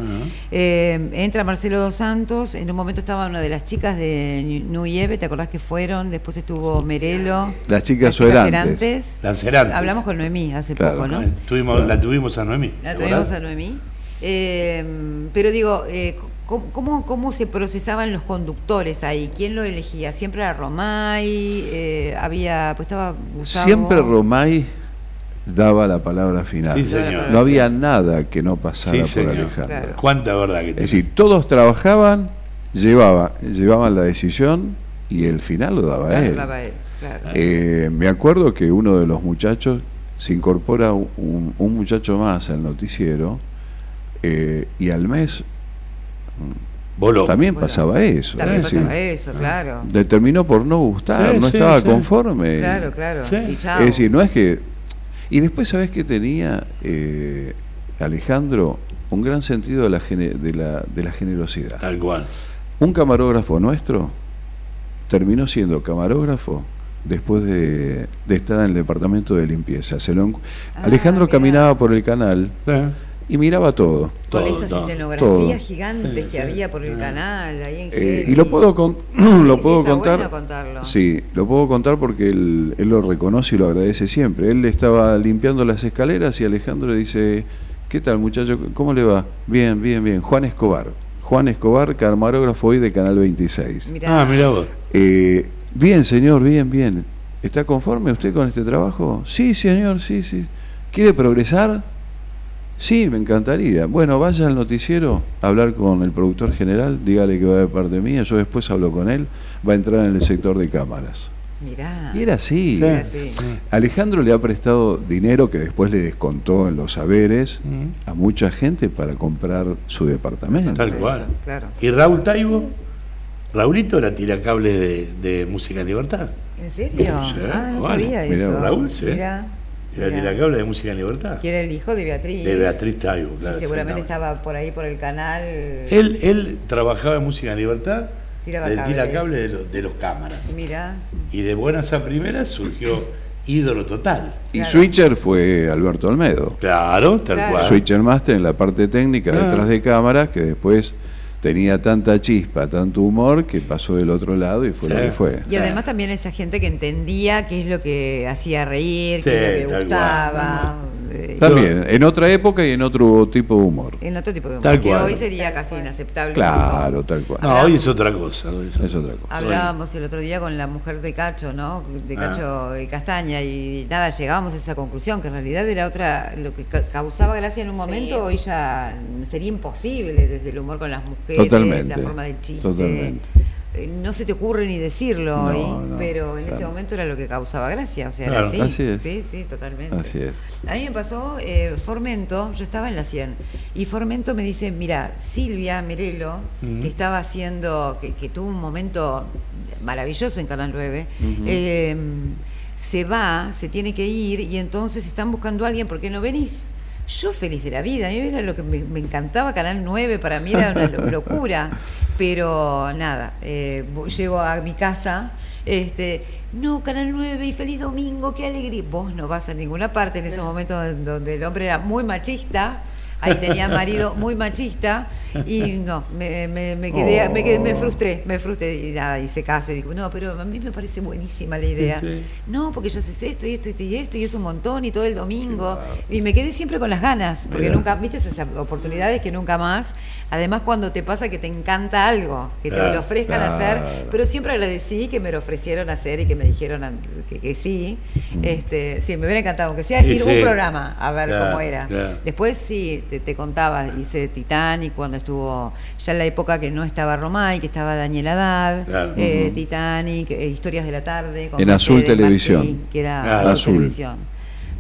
Speaker 1: Eh, entra Marcelo Dos Santos, en un momento estaba una de las chicas de Nuyeve, ¿te acordás que fueron? Después estuvo Merelo.
Speaker 3: Las chicas Suerantes.
Speaker 1: Erantes.
Speaker 2: Lancerantes.
Speaker 1: Hablamos con Noemí hace
Speaker 3: Claro.
Speaker 1: poco, ¿no?
Speaker 2: Eh, tuvimos- la tuvimos a Noemí.
Speaker 1: La
Speaker 2: ¿te
Speaker 1: tuvimos a Noemí. Eh, pero digo, eh, ¿cómo, cómo, cómo se procesaban los conductores ahí? ¿Quién lo elegía? ¿Siempre era Romay? Eh, había, pues estaba Gustavo.
Speaker 3: Siempre Romay daba la palabra final.
Speaker 2: Sí, señor.
Speaker 3: No había nada que no pasara
Speaker 2: Sí,
Speaker 3: por. Alejandro.
Speaker 1: Claro.
Speaker 2: Cuánta verdad que
Speaker 3: Es
Speaker 2: tiene.
Speaker 3: decir, todos trabajaban, llevaba, llevaban la decisión y el final lo daba
Speaker 1: Claro,
Speaker 3: él.
Speaker 1: claro.
Speaker 3: Eh, me acuerdo que uno de los muchachos se incorpora un, un muchacho más al noticiero eh, y al mes También pasaba eso.
Speaker 1: También
Speaker 3: decir,
Speaker 1: pasaba eso, claro.
Speaker 3: le terminó por no gustar,
Speaker 2: Sí,
Speaker 3: no
Speaker 2: sí,
Speaker 3: estaba
Speaker 2: sí.
Speaker 3: conforme.
Speaker 1: Claro, claro.
Speaker 2: Sí.
Speaker 1: Y chao.
Speaker 3: Es decir, no es que... Y después, ¿sabes qué tenía eh, Alejandro? Un gran sentido de la, de la, de la generosidad.
Speaker 2: Tal cual.
Speaker 3: Un camarógrafo nuestro terminó siendo camarógrafo después de, de estar en el departamento de limpieza. Se lo
Speaker 1: Ah,
Speaker 3: Alejandro
Speaker 1: mirá.
Speaker 3: caminaba por el canal y miraba todo.
Speaker 1: Con
Speaker 2: todo,
Speaker 1: esas
Speaker 2: todo.
Speaker 1: escenografías
Speaker 3: Todo.
Speaker 1: gigantes que había por el canal, ahí en
Speaker 3: Eh, y lo puedo, con- lo
Speaker 1: sí,
Speaker 3: puedo contar.
Speaker 1: bueno contarlo.
Speaker 3: Sí, lo puedo contar porque él, él lo reconoce y lo agradece siempre. Él estaba limpiando las escaleras y Alejandro dice, ¿qué tal muchacho? ¿Cómo le va? Bien, bien, bien. Juan Escobar. Juan Escobar, camarógrafo hoy de Canal 26.
Speaker 1: Mirá.
Speaker 2: Ah, mira vos.
Speaker 3: Eh, bien, señor, bien, bien. ¿Está conforme usted con este trabajo? Sí, señor, sí, sí. ¿Quiere progresar? Sí, me encantaría. Bueno, vaya al noticiero a hablar con el productor general, dígale que va de parte mía, yo después hablo con él, va a entrar en el sector de cámaras.
Speaker 1: Mirá.
Speaker 3: Y era así.
Speaker 1: Era así.
Speaker 3: Alejandro le ha prestado dinero que después le descontó en los saberes a mucha gente para comprar su departamento.
Speaker 2: Tal cual.
Speaker 1: Claro.
Speaker 2: ¿Y Raúl Taibo? Raulito era tiracable de, de Música en Libertad.
Speaker 1: ¿En serio?
Speaker 2: Sí,
Speaker 1: ah, no
Speaker 2: bueno.
Speaker 1: sabía
Speaker 3: Mirá,
Speaker 1: eso.
Speaker 2: Raúl, sí.
Speaker 1: Mirá,
Speaker 2: Era
Speaker 1: mirá.
Speaker 2: tiracable de Música en Libertad.
Speaker 1: Que era el hijo de Beatriz.
Speaker 2: De Beatriz Taibo, claro.
Speaker 1: y seguramente estaba por ahí por el canal.
Speaker 2: Él, él trabajaba en Música en Libertad
Speaker 1: Tiraba
Speaker 2: del
Speaker 1: cables.
Speaker 2: tiracable de, los- de los cámaras.
Speaker 1: Mira,
Speaker 2: Y de buenas a primeras surgió ídolo total.
Speaker 3: Y
Speaker 1: Claro.
Speaker 3: Switcher fue Alberto Olmedo.
Speaker 2: Claro, tal
Speaker 1: Claro.
Speaker 2: cual.
Speaker 3: Switcher Master en la parte técnica
Speaker 2: Ah.
Speaker 3: detrás de cámaras que después tenía tanta chispa, tanto humor que pasó del otro lado y fue lo que fue.
Speaker 1: y además también esa gente que entendía qué es lo que hacía reír, qué es lo que
Speaker 2: tal
Speaker 1: gustaba. Eh,
Speaker 3: También, en otra época y en otro tipo de humor.
Speaker 1: En otro tipo de humor,
Speaker 2: Tal
Speaker 1: que
Speaker 2: cual.
Speaker 1: hoy sería casi inaceptable.
Speaker 3: Claro, tal cual.
Speaker 2: No, hoy es otra cosa. hoy
Speaker 3: Es otra cosa.
Speaker 1: Hablábamos el otro día con la mujer de Cacho, ¿no? De
Speaker 2: Ah.
Speaker 1: Cacho y Castaña, y nada, llegábamos a esa conclusión, que en realidad era otra, lo que ca- causaba gracia en un
Speaker 6: Sí.
Speaker 1: momento, hoy ya sería imposible, desde el humor con las mujeres,
Speaker 3: Totalmente,
Speaker 1: la forma del chiste.
Speaker 3: totalmente.
Speaker 1: Eh, No se te ocurre ni decirlo hoy,
Speaker 3: no,
Speaker 1: pero en
Speaker 3: o sea,
Speaker 1: ese momento era lo que causaba gracia, o sea,
Speaker 2: Claro.
Speaker 1: era así.
Speaker 3: Así es.
Speaker 1: Sí, sí, totalmente.
Speaker 3: Así es.
Speaker 1: A mí me pasó eh, Formento, yo estaba en la 100, y Formento me dice, mira, Silvia Merelo, que estaba haciendo, que, que tuvo un momento maravilloso en Canal 9, eh, se va, se tiene que ir, y entonces están buscando a alguien, ¿por qué no venís? Yo feliz de la vida, a mí era lo que me, me encantaba Canal 9, para mí era una lo- locura, pero nada, eh, llego a mi casa, este, no, Canal 9 y feliz domingo, qué alegría. Vos no vas a ninguna parte en esos momentos en donde el hombre era muy machista. Ahí tenía marido muy machista y no, me, me, me quedé, me quedé, me frustré, me frustré y nada, hice caso y digo, no, pero a mí me parece buenísima la idea.
Speaker 2: Sí, sí.
Speaker 1: No, porque ya haces esto y esto y esto y esto y es un montón y todo el domingo. Y me quedé siempre con las ganas, porque nunca, viste esas oportunidades que nunca más. Además, cuando te pasa que te encanta algo, que te
Speaker 2: Claro,
Speaker 1: lo ofrezcan
Speaker 3: claro.
Speaker 1: hacer, pero siempre agradecí que me lo ofrecieron hacer y que me dijeron que, que sí. Este, sí, me hubiera encantado, aunque sea ir un programa a ver
Speaker 2: Claro,
Speaker 1: cómo era. Después sí, te, te contaba, hice Titanic cuando estuvo ya en la época que no estaba Romay, que estaba Daniel Haddad,
Speaker 2: Claro.
Speaker 1: eh, Titanic, eh, Historias de la Tarde. con
Speaker 3: En Azul Televisión.
Speaker 1: Martí, que era
Speaker 2: Claro.
Speaker 1: Azul,
Speaker 3: Azul.
Speaker 1: Televisión.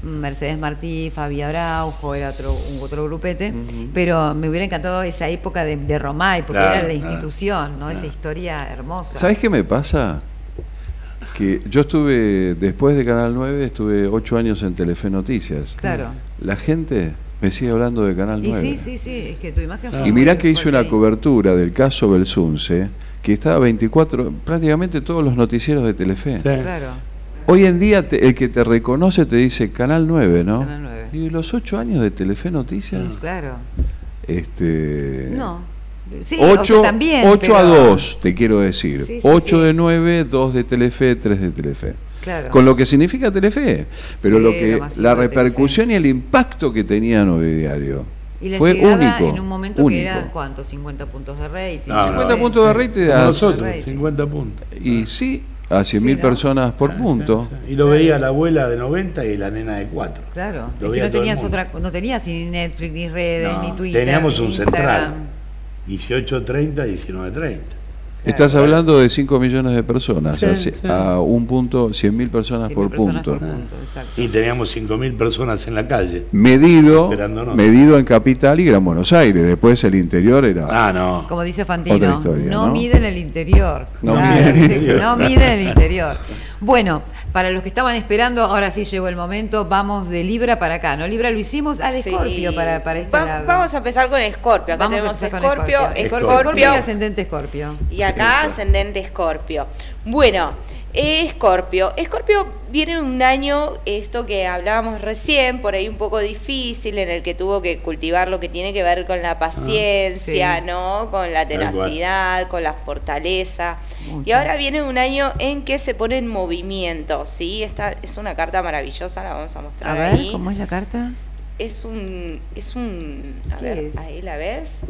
Speaker 1: Mercedes Martí, Fabi Araujo, era otro, un otro grupete, pero me hubiera encantado esa época de, de Romay, porque
Speaker 2: Claro,
Speaker 1: era la
Speaker 2: claro,
Speaker 1: institución, ¿no? Esa historia hermosa.
Speaker 3: ¿Sabes qué me pasa? Que yo estuve, después de Canal 9, estuve ocho años en Telefe Noticias.
Speaker 1: Claro.
Speaker 3: La gente me sigue hablando de Canal
Speaker 1: Y
Speaker 3: 9.
Speaker 1: sí, sí, sí, es que tu imagen fue
Speaker 3: Y mirá que hice una cobertura del caso Belsunce, que estaba 24, prácticamente todos los noticieros de Telefe.
Speaker 2: Sí.
Speaker 1: Claro.
Speaker 3: Hoy en día te- el que te reconoce te dice Canal 9, ¿no?
Speaker 1: Canal 9.
Speaker 3: Y los ocho años de Telefe Noticias,
Speaker 1: Claro.
Speaker 3: este...
Speaker 1: No. Sí, o sea,
Speaker 3: 8,
Speaker 1: también.
Speaker 3: a
Speaker 1: pero-
Speaker 3: 2, te quiero decir.
Speaker 1: Sí, sí,
Speaker 3: 8
Speaker 1: sí.
Speaker 3: de 9, 2 de Telefe, 3 de Telefe.
Speaker 1: Claro.
Speaker 3: Con lo que significa Telefe. Pero
Speaker 1: Sí,
Speaker 3: lo que
Speaker 1: lo
Speaker 3: la repercusión y el impacto que tenía 9 Diario
Speaker 1: Y la
Speaker 3: fue
Speaker 1: llegada
Speaker 3: único.
Speaker 1: en un momento
Speaker 3: único.
Speaker 1: que era, ¿cuánto? 50 puntos de rating.
Speaker 2: No,
Speaker 1: yo
Speaker 3: 50
Speaker 1: sé.
Speaker 3: puntos de rating a-
Speaker 2: nosotros,
Speaker 1: Rating.
Speaker 2: 50 puntos.
Speaker 3: Y sí, a 100.000
Speaker 1: Sí, ¿no?
Speaker 3: personas por punto.
Speaker 2: Y lo veía la abuela de 90 y la nena de 4.
Speaker 1: Claro,
Speaker 2: Lo
Speaker 1: es que no tenías otra, no tenías ni Netflix, ni redes,
Speaker 2: No,
Speaker 1: ni Twitter,
Speaker 2: teníamos un
Speaker 1: Instagram.
Speaker 2: central. 18.30, 19.30.
Speaker 3: Estás hablando de 5 millones de personas,
Speaker 2: Sí,
Speaker 3: a,
Speaker 2: sí.
Speaker 3: a un punto, 100.000 personas
Speaker 1: 100.000
Speaker 3: por
Speaker 1: personas
Speaker 3: punto.
Speaker 1: por punto, exacto.
Speaker 2: Y teníamos 5.000 personas en la calle.
Speaker 3: Medido, medido en capital y Gran Buenos Aires. Después el interior era.
Speaker 2: Ah, no.
Speaker 1: Como dice Fantino,
Speaker 3: historia,
Speaker 1: no,
Speaker 3: ¿no?
Speaker 1: miden el interior.
Speaker 3: No
Speaker 1: Claro,
Speaker 3: miden el
Speaker 2: interior.
Speaker 1: No miden el interior. Bueno, para los que estaban esperando, ahora sí llegó el momento, vamos de Libra para acá, ¿no? Libra lo hicimos a de
Speaker 6: Sí.
Speaker 1: Escorpio para, para este
Speaker 6: Va-
Speaker 1: lado.
Speaker 6: Vamos a empezar con Escorpio. Acá
Speaker 1: Vamos
Speaker 6: tenemos Escorpio,
Speaker 1: Escorpio.
Speaker 6: Escorpio,
Speaker 1: y ascendente Escorpio.
Speaker 6: y acá ascendente Escorpio. Bueno, Escorpio. Escorpio viene en un año, esto que hablábamos recién, por ahí un poco difícil, en el que tuvo que cultivar lo que tiene que ver con la paciencia,
Speaker 1: sí.
Speaker 6: ¿no? Con la tenacidad, con la fortaleza. Y ahora viene un año en que se pone en movimiento, ¿sí? Esta es una carta maravillosa, la vamos a
Speaker 1: A
Speaker 6: mostrar
Speaker 1: ver,
Speaker 6: ahí.
Speaker 1: ¿cómo es la carta?
Speaker 6: Es un, es un, a
Speaker 1: ¿Qué
Speaker 6: ver,
Speaker 1: es?
Speaker 6: ahí la ves.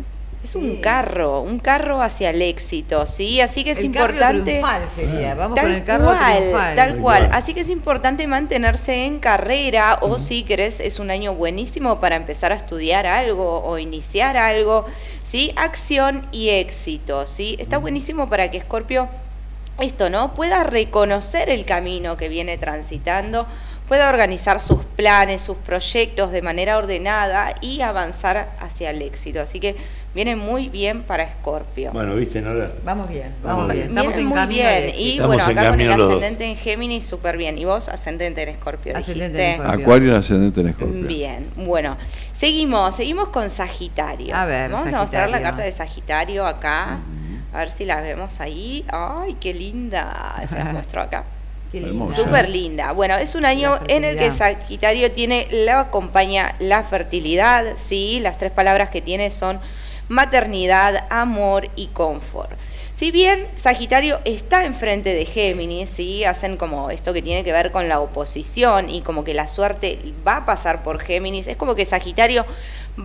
Speaker 6: Es un
Speaker 1: Sí.
Speaker 6: carro, un carro hacia el éxito, ¿sí? Así que es
Speaker 1: el carro
Speaker 6: importante.
Speaker 1: triunfal sería, vamos
Speaker 6: Tal
Speaker 1: con el carro
Speaker 6: cual,
Speaker 1: triunfal.
Speaker 6: tal cual.
Speaker 2: cual.
Speaker 6: Así que es importante mantenerse en carrera o si querés, es un año buenísimo para empezar a estudiar algo o iniciar algo, ¿sí? Acción y éxito, ¿sí? Está buenísimo para que Scorpio esto, ¿no? Pueda reconocer el camino que viene transitando, pueda organizar sus planes, sus proyectos de manera ordenada y avanzar hacia el éxito. Así que viene muy bien para Scorpio.
Speaker 2: Bueno, viste, Nora.
Speaker 1: Vamos bien,
Speaker 2: Vamos
Speaker 1: bien.
Speaker 2: bien.
Speaker 1: Estamos
Speaker 6: Viene
Speaker 1: en
Speaker 6: muy
Speaker 1: camino
Speaker 6: bien. Y
Speaker 2: Estamos
Speaker 6: bueno,
Speaker 2: en
Speaker 6: acá con el ascendente en Géminis, súper bien. Y vos, ascendente en Escorpio,
Speaker 1: Ascendente en
Speaker 6: dijiste.
Speaker 1: Escorpio.
Speaker 3: Acuario ascendente en Escorpio.
Speaker 6: Bien, bueno, seguimos, seguimos con Sagitario.
Speaker 1: A ver,
Speaker 6: Vamos a mostrar la carta de Sagitario acá. A ver si la vemos ahí. ¡Ay, qué linda! Se las muestro acá. Súper linda. Bueno, es un año
Speaker 1: La
Speaker 6: en el que. Sagitario tiene, le acompaña la fertilidad, ¿sí? Las tres palabras que tiene son maternidad, amor y confort. Si bien Sagitario está enfrente de Géminis, ¿sí? hacen como esto que tiene que ver con la oposición y como que la suerte va a pasar por Géminis, es como que Sagitario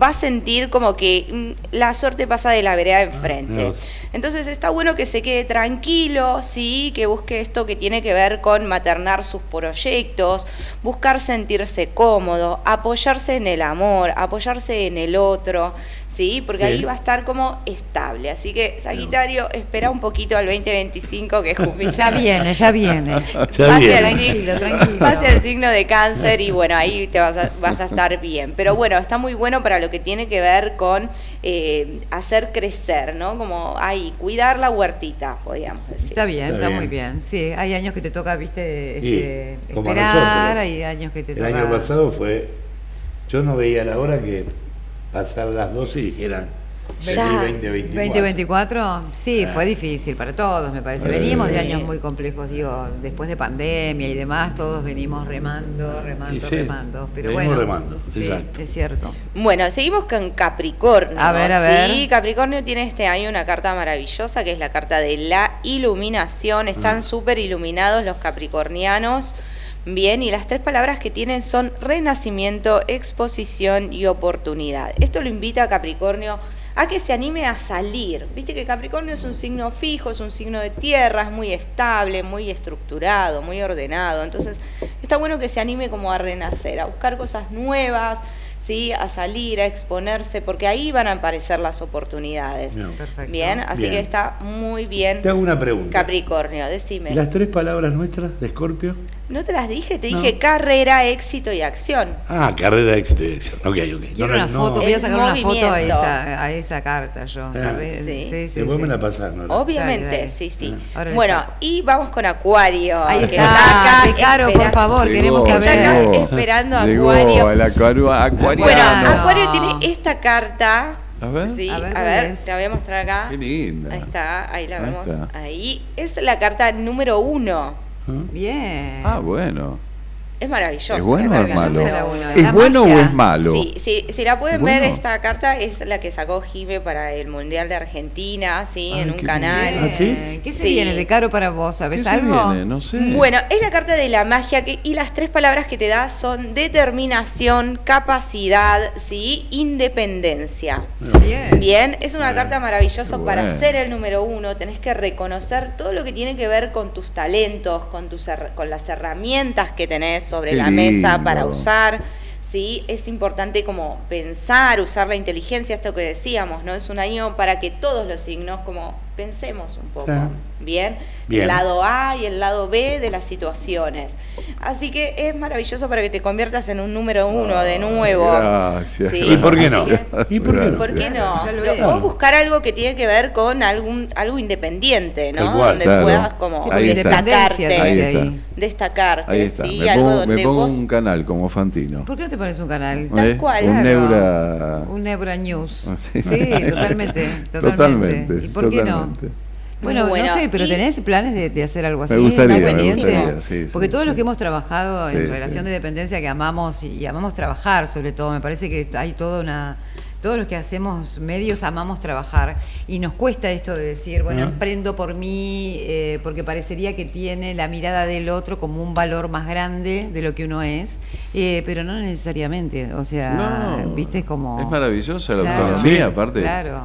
Speaker 6: va a sentir como que mm, la suerte pasa de la vereda enfrente.
Speaker 2: mira vos.
Speaker 6: Entonces está bueno que se quede tranquilo, sí, que busque esto que tiene que ver con maternar sus proyectos, buscar sentirse cómodo, apoyarse en el amor, apoyarse en el otro, sí, porque ahí va a estar como estable. Así que Sagitario, espera un poquito al 2025 que Júpiter
Speaker 1: Ya viene, ya viene.
Speaker 2: Ya
Speaker 6: va
Speaker 2: viene.
Speaker 6: hacia el
Speaker 1: Tranquilo,
Speaker 6: signo-
Speaker 1: tranquilo.
Speaker 6: va hacia el signo de cáncer y bueno, ahí te vas a, vas a estar bien. Pero bueno, está muy bueno para lo que tiene que ver con eh, hacer crecer, ¿no? Como ahí, cuidar la huertita, podríamos decir.
Speaker 1: Está bien,
Speaker 2: Está
Speaker 1: está,
Speaker 2: bien.
Speaker 1: muy bien. Sí, hay años que te toca, viste,
Speaker 2: Sí,
Speaker 1: este,
Speaker 2: como a
Speaker 1: esperar,
Speaker 2: nosotros.
Speaker 1: hay años que te
Speaker 2: El
Speaker 1: toca...
Speaker 2: año pasado fue, yo no veía la hora que pasar las 12 y dijeran
Speaker 6: Ya.
Speaker 2: 2024.
Speaker 1: 2024, sí, fue difícil para todos, me parece. Venimos de
Speaker 6: Sí.
Speaker 1: años muy complejos, digo, después de pandemia y demás, todos venimos remando, remando,
Speaker 2: sí,
Speaker 1: remando. Pero
Speaker 2: venimos
Speaker 1: bueno,
Speaker 2: remando,
Speaker 1: sí,
Speaker 2: exacto.
Speaker 1: es cierto.
Speaker 6: Bueno, seguimos con Capricornio.
Speaker 1: A ver, a
Speaker 6: Sí,
Speaker 1: ver.
Speaker 6: Capricornio tiene este año una carta maravillosa que es la carta de la iluminación.
Speaker 1: Mm.
Speaker 6: Están súper iluminados los capricornianos. Bien, y las tres palabras que tienen son renacimiento, exposición y oportunidad. Esto lo invita a Capricornio a que se anime a salir. Viste que Capricornio es un signo fijo, es un signo de tierra, es muy estable, muy estructurado, muy ordenado. Entonces, está bueno que se anime como a renacer, a buscar cosas nuevas, ¿sí? a salir, a exponerse, porque ahí van a aparecer las oportunidades.
Speaker 2: Bien.
Speaker 1: Perfecto.
Speaker 6: Bien, así
Speaker 2: Bien.
Speaker 6: que está muy bien
Speaker 2: Te hago una pregunta.
Speaker 6: Capricornio, decime.
Speaker 2: ¿Y las tres palabras nuestras de Escorpio?
Speaker 6: ¿No te las dije? Te
Speaker 2: No.
Speaker 6: dije carrera, éxito y acción.
Speaker 2: Ah, carrera, éxito y dirección. Ok, ok.
Speaker 1: Quiero
Speaker 2: No,
Speaker 1: una
Speaker 2: no,
Speaker 1: foto, voy a sacar una foto a esa, a esa carta yo. Carre-
Speaker 6: sí.
Speaker 1: sí, sí,
Speaker 2: Después
Speaker 1: sí.
Speaker 2: me la ¿no?
Speaker 6: Obviamente,
Speaker 1: Dale, dale.
Speaker 6: sí, sí.
Speaker 1: Ah, ahora
Speaker 6: Bueno, y vamos con Acuario.
Speaker 1: Ahí
Speaker 6: que
Speaker 1: está,
Speaker 6: acá
Speaker 1: caro, por favor, queremos
Speaker 3: Llegó,
Speaker 6: Está
Speaker 1: saber.
Speaker 6: acá esperando
Speaker 3: Llegó
Speaker 6: Acuario.
Speaker 3: el acuario, acuariano.
Speaker 6: Bueno. Acuario tiene esta carta.
Speaker 3: A ver.
Speaker 6: Sí,
Speaker 1: A
Speaker 6: a
Speaker 1: ver,
Speaker 6: te la voy a mostrar acá.
Speaker 3: Qué linda.
Speaker 6: Ahí está, ahí la
Speaker 3: Ahí
Speaker 6: vemos.
Speaker 3: está.
Speaker 6: Ahí. Es la carta número uno.
Speaker 1: Bien.
Speaker 3: Ah, bueno.
Speaker 6: Es maravillosa.
Speaker 3: ¿Es bueno o es malo? ¿Es bueno o es malo?
Speaker 6: Sí, sí, si la pueden
Speaker 3: ¿Es
Speaker 6: ver, esta carta es la que sacó Jime para el Mundial de Argentina, sí,
Speaker 2: Ay,
Speaker 6: en un
Speaker 2: qué
Speaker 6: canal.
Speaker 2: ¿Ah, sí?
Speaker 1: ¿Qué se
Speaker 6: Sí.
Speaker 1: viene de caro para vos?
Speaker 3: ¿Qué
Speaker 1: ¿Sabes
Speaker 3: se
Speaker 1: algo?
Speaker 3: viene? No sé.
Speaker 6: Bueno, es la carta de la magia que, y las tres palabras que te da son determinación, capacidad, ¿sí? independencia.
Speaker 1: Bien.
Speaker 6: Bien, es una carta maravillosa
Speaker 3: Qué
Speaker 6: para ser el número uno. Tenés que reconocer todo lo que tiene que ver con tus talentos, con, tus con las herramientas que tenés sobre
Speaker 3: Qué
Speaker 6: la mesa para usar. ¿sí? Es importante como pensar, usar la inteligencia, esto que decíamos, ¿no? Es un año para que todos los signos como pensemos un poco.
Speaker 2: Sí.
Speaker 6: Bien,
Speaker 2: Bien.
Speaker 6: el lado A y el lado B de las situaciones. Así que es maravilloso para que te conviertas en un número uno de nuevo.
Speaker 3: Gracias.
Speaker 6: Sí,
Speaker 2: ¿Y por qué no?
Speaker 6: que-
Speaker 2: ¿Y por qué no?
Speaker 6: ¿Por qué no?
Speaker 1: Ya lo
Speaker 6: Lo-
Speaker 1: es.
Speaker 6: O buscar algo que tiene que ver con algún algo independiente, ¿no?
Speaker 2: Cual,
Speaker 6: donde
Speaker 3: claro.
Speaker 6: puedas como
Speaker 1: Sí,
Speaker 3: Ahí
Speaker 1: porque
Speaker 3: está.
Speaker 1: independencia
Speaker 6: destacarte.
Speaker 3: Ahí está.
Speaker 6: Destacarte,
Speaker 3: Ahí está.
Speaker 6: sí,
Speaker 3: me
Speaker 6: algo
Speaker 3: pongo,
Speaker 6: donde
Speaker 3: me pongo
Speaker 6: vos
Speaker 3: un canal como Fantino.
Speaker 1: ¿Por qué no te pones un canal?
Speaker 6: Tal
Speaker 3: ¿Eh?
Speaker 6: cual.
Speaker 3: Un
Speaker 1: Claro.
Speaker 3: Neura.
Speaker 1: Un Nebra News.
Speaker 3: Ah,
Speaker 1: sí.
Speaker 3: sí.
Speaker 1: totalmente, totalmente.
Speaker 3: Totalmente,
Speaker 1: ¿Y por qué
Speaker 3: totalmente.
Speaker 1: No? Bueno,
Speaker 6: Bueno,
Speaker 1: no sé, pero
Speaker 6: y-
Speaker 1: ¿tenés planes de, de hacer algo así?
Speaker 3: Me gustaría,
Speaker 6: me gustaría,
Speaker 3: sí,
Speaker 1: Porque
Speaker 3: sí,
Speaker 1: todos
Speaker 3: sí.
Speaker 1: los que hemos trabajado en
Speaker 3: sí.
Speaker 1: relación de dependencia que amamos y, y amamos trabajar sobre todo, me parece que hay toda una... Todos los que hacemos medios amamos trabajar y nos cuesta esto de decir, bueno,
Speaker 2: Ah.
Speaker 1: emprendo por mí, eh, porque parecería que tiene la mirada del otro como un valor más grande de lo que uno es, eh, pero no necesariamente, o sea,
Speaker 3: No,
Speaker 1: viste, es como...
Speaker 3: Es maravillosa la
Speaker 1: Claro,
Speaker 3: autonomía, aparte.
Speaker 1: Claro.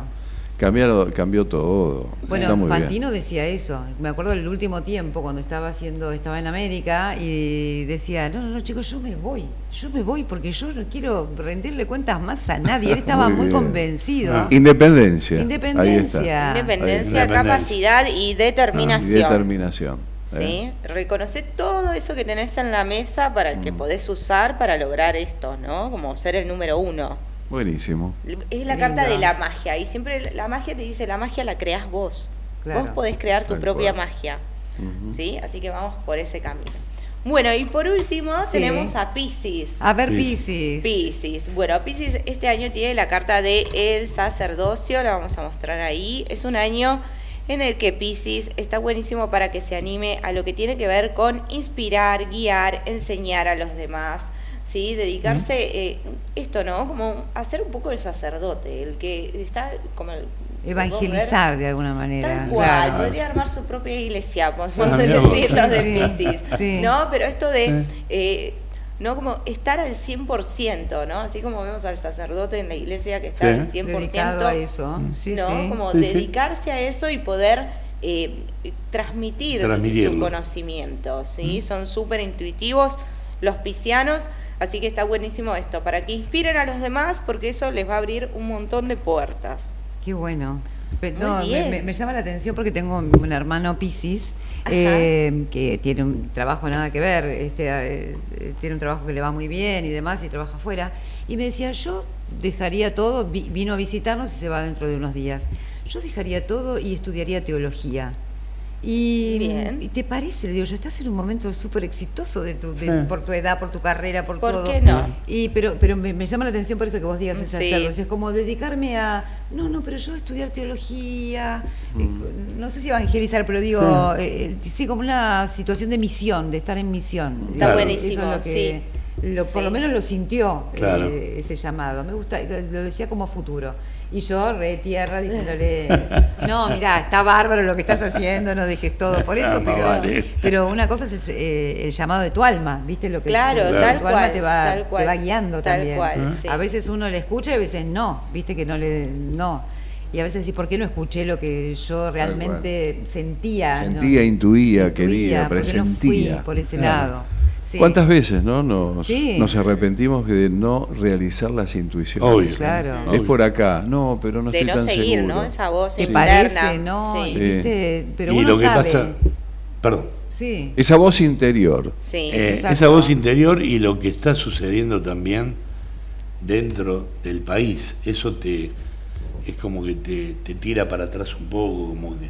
Speaker 3: Cambiaron, cambió todo.
Speaker 1: Bueno,
Speaker 3: Está muy bien.
Speaker 1: Fantino decía eso. Me acuerdo del último tiempo cuando estaba haciendo, estaba en América y decía, no, no, no, chicos, yo me voy, yo me voy porque yo no quiero rendirle cuentas más a nadie. Él estaba
Speaker 3: Muy
Speaker 1: convencido.
Speaker 2: Ah.
Speaker 3: Independencia.
Speaker 1: Independencia.
Speaker 6: Capacidad y
Speaker 3: Ah, y
Speaker 6: determinación.
Speaker 3: determinación.
Speaker 6: ¿sí?
Speaker 3: ¿eh?
Speaker 6: Reconoce todo eso que tenés en la mesa para
Speaker 3: Mm.
Speaker 6: que podés usar para lograr esto, ¿no? Como ser el número uno.
Speaker 3: Buenísimo.
Speaker 6: Es la carta de la magia. Y siempre la magia te dice, la magia la creás vos.
Speaker 1: Claro.
Speaker 6: Vos podés crear tu
Speaker 3: Tal
Speaker 6: propia
Speaker 3: cual.
Speaker 6: magia. ¿sí? Así que vamos por ese camino. Bueno, y por último
Speaker 1: Sí.
Speaker 6: tenemos a Pisces.
Speaker 1: A ver,
Speaker 2: Piscis.
Speaker 1: Piscis.
Speaker 6: Piscis. Bueno, Piscis este año tiene la carta de el sacerdocio, la vamos a mostrar ahí. Es un año en el que Pisces está buenísimo para que se anime a lo que tiene que ver con inspirar, guiar, enseñar a los demás. ¿Sí? Dedicarse, eh, esto, ¿no? Como hacer un poco el sacerdote, el que está como el...
Speaker 1: Evangelizar de alguna manera.
Speaker 6: Tal cual,
Speaker 1: claro.
Speaker 6: podría armar su propia iglesia, podemos
Speaker 2: Ah,
Speaker 6: decir los de Piscis.
Speaker 1: sí.
Speaker 6: ¿No? Pero esto de, eh, ¿no? Como estar al 100%, ¿no? Así como vemos al sacerdote en la iglesia que está
Speaker 2: Sí.
Speaker 6: al 100%.
Speaker 1: Dedicado a eso. Sí,
Speaker 6: ¿no?
Speaker 1: sí.
Speaker 6: Como
Speaker 2: Sí, sí.
Speaker 6: dedicarse a eso y poder eh, transmitir su conocimiento, ¿sí? Son súper intuitivos los piscianos, así que está buenísimo esto, para que inspiren a los demás, porque eso les va a abrir un montón de puertas.
Speaker 1: Qué bueno. No, me-
Speaker 6: bien.
Speaker 1: Me, me llama la atención porque tengo un hermano Piscis eh, que tiene un trabajo nada que ver, este, eh, eh, tiene un trabajo que le va muy bien y demás y trabaja afuera. Y me decía, yo dejaría todo, vi- vino a visitarnos y se va dentro de unos días. Yo dejaría todo y estudiaría teología. Y,
Speaker 6: Bien.
Speaker 1: ¿y te parece? Digo, yo estás en un momento súper exitoso de tu, de-
Speaker 2: Sí.
Speaker 1: por tu edad, por tu carrera, por,
Speaker 6: ¿Por
Speaker 1: todo.
Speaker 6: qué no?
Speaker 1: Y, pero pero me, me llama la atención por eso que vos digas ese
Speaker 6: Sí.
Speaker 1: sacerdocio. Es como dedicarme a. No, no, pero yo estudiar teología. eh, no sé si evangelizar, pero digo. eh, eh, sí, como una situación de misión, de estar en misión.
Speaker 6: Está
Speaker 2: Claro.
Speaker 6: buenísimo,
Speaker 1: Eso es lo que.
Speaker 6: sí.
Speaker 1: lo- por
Speaker 6: Sí.
Speaker 1: lo menos lo sintió
Speaker 2: Claro.
Speaker 1: eh, ese llamado. Me gusta, lo decía como futuro. Y yo, re tierra, diciéndole, no, mirá, está bárbaro lo que estás haciendo, no dejes todo por eso,
Speaker 2: No,
Speaker 1: pero,
Speaker 2: vale.
Speaker 1: pero una cosa es eh, el llamado de tu alma, ¿viste? Lo que
Speaker 6: Claro,
Speaker 1: tu
Speaker 6: tal
Speaker 1: alma
Speaker 6: cual,
Speaker 1: te va,
Speaker 6: tal cual,
Speaker 1: te va guiando
Speaker 6: tal
Speaker 1: también.
Speaker 6: cual, sí.
Speaker 1: A veces uno le escucha y a veces no, ¿viste? Que no le. No. Y a veces decís, ¿por qué no escuché lo que yo realmente sentía? no?
Speaker 3: Sentía, intuía,
Speaker 1: Intuía,
Speaker 3: quería,
Speaker 1: ¿por qué no fui
Speaker 3: presentía.
Speaker 1: por ese
Speaker 2: Claro.
Speaker 1: lado. Sí.
Speaker 3: ¿Cuántas veces no nos,
Speaker 1: Sí.
Speaker 3: nos arrepentimos de no realizar las intuiciones?
Speaker 2: Obvio.
Speaker 1: Claro.
Speaker 3: Es por acá, no, pero no
Speaker 6: de
Speaker 3: estoy
Speaker 6: no
Speaker 3: tan
Speaker 6: seguir,
Speaker 3: seguro.
Speaker 6: ¿no? Esa voz
Speaker 1: ¿Te
Speaker 6: interna.
Speaker 1: parece? No,
Speaker 6: Sí.
Speaker 1: viste, pero
Speaker 2: y
Speaker 1: uno
Speaker 2: lo que
Speaker 1: sabe.
Speaker 2: pasa. Perdón.
Speaker 1: Sí.
Speaker 3: Esa voz interior.
Speaker 6: Sí.
Speaker 2: Eh, esa voz interior y lo que está sucediendo también dentro del país, eso te es como que te, te tira para atrás un poco, como que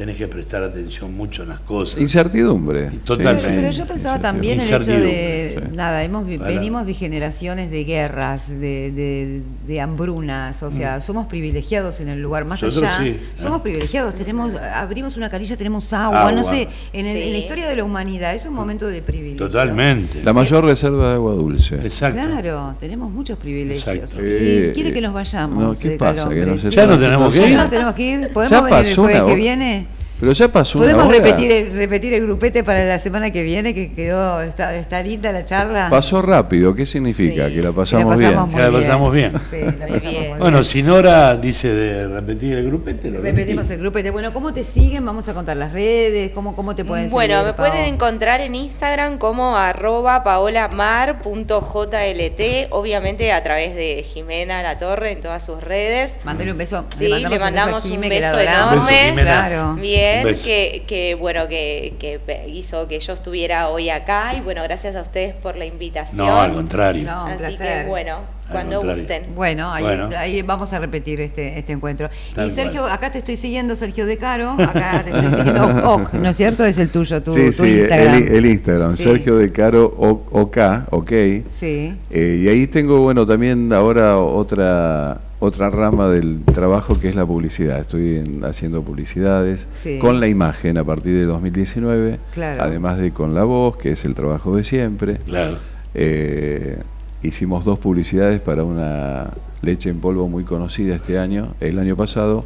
Speaker 2: tenés que prestar atención mucho en las cosas.
Speaker 3: Incertidumbre.
Speaker 2: Totalmente.
Speaker 1: Pero, pero yo pensaba también el hecho de,
Speaker 3: sí.
Speaker 1: nada, hemos venimos de generaciones de guerras, de, de, de hambrunas, o sea, somos privilegiados en el lugar más
Speaker 2: Nosotros
Speaker 1: allá.
Speaker 2: sí,
Speaker 1: somos
Speaker 2: ah.
Speaker 1: privilegiados, tenemos, abrimos una canilla, tenemos agua,
Speaker 2: Agua.
Speaker 1: no sé, en, el- en la historia de la humanidad es un momento de privilegio.
Speaker 2: Totalmente.
Speaker 3: La mayor reserva de agua dulce.
Speaker 2: Exacto.
Speaker 1: Claro, tenemos muchos privilegios.
Speaker 2: Exacto.
Speaker 1: Y
Speaker 3: Eh,
Speaker 1: quiere que nos vayamos.
Speaker 3: no, ¿qué
Speaker 1: de
Speaker 3: pasa? Que
Speaker 1: sí.
Speaker 3: está-
Speaker 2: Ya no tenemos que
Speaker 1: Ya
Speaker 2: ir.
Speaker 1: no tenemos que ir.
Speaker 3: Ya
Speaker 1: ¿Podemos venir el
Speaker 3: pasó
Speaker 1: jueves
Speaker 3: una
Speaker 1: que viene?
Speaker 3: Pero ya pasó una
Speaker 1: ¿Podemos
Speaker 3: hora.
Speaker 1: repetir el, repetir el grupete para la semana que viene? Que quedó, está, está linda la charla.
Speaker 3: Pasó rápido, ¿qué significa?
Speaker 6: Sí.
Speaker 3: Que la
Speaker 1: Que
Speaker 3: pasamos,
Speaker 1: la
Speaker 3: bien.
Speaker 2: Que la pasamos bien.
Speaker 1: Sí, la
Speaker 6: Muy
Speaker 1: pasamos
Speaker 6: bien.
Speaker 1: muy
Speaker 2: Bueno, si Nora dice de repetir el grupete, lo
Speaker 1: Repetimos
Speaker 2: repetimos.
Speaker 1: el grupete. Bueno, ¿cómo te siguen? Vamos a contar las redes. ¿Cómo, cómo te pueden
Speaker 6: Bueno,
Speaker 1: seguir?
Speaker 6: me pueden encontrar en Instagram como arroba paolamar.jlt, obviamente a través de Jimena La Torre en todas sus redes.
Speaker 1: Mándale un beso.
Speaker 6: Sí, le
Speaker 1: un
Speaker 6: mandamos
Speaker 1: beso a
Speaker 6: un
Speaker 1: que la
Speaker 6: beso enorme.
Speaker 2: Un beso, Jimena.
Speaker 1: Claro.
Speaker 6: Bien, Que, que bueno, que, que hizo que yo estuviera hoy acá y bueno, gracias a ustedes por la invitación.
Speaker 2: No, al contrario.
Speaker 1: No, un
Speaker 6: Así
Speaker 1: placer.
Speaker 6: que bueno, cuando gusten.
Speaker 1: Bueno ahí,
Speaker 2: Bueno.
Speaker 1: ahí vamos a repetir este, este encuentro.
Speaker 2: Tal
Speaker 1: y Sergio,
Speaker 2: cual.
Speaker 1: acá te estoy siguiendo, Sergio De Caro. Acá te estoy siguiendo. Ok, ok, ¿no es cierto? Es el tuyo, tu,
Speaker 3: sí,
Speaker 1: tu
Speaker 3: sí,
Speaker 1: Instagram.
Speaker 3: El, el Instagram,
Speaker 1: Sí.
Speaker 3: Sergio de Caro OK, ok.
Speaker 1: Sí.
Speaker 3: Eh, y ahí tengo, bueno, también ahora otra otra rama del trabajo que es la publicidad. Estoy en- haciendo publicidades
Speaker 1: Sí.
Speaker 3: con la imagen a partir de 2019,
Speaker 1: Claro.
Speaker 3: además de con la voz, que es el trabajo de siempre.
Speaker 2: Claro.
Speaker 3: Eh, hicimos dos publicidades para una leche en polvo muy conocida este año, el año pasado,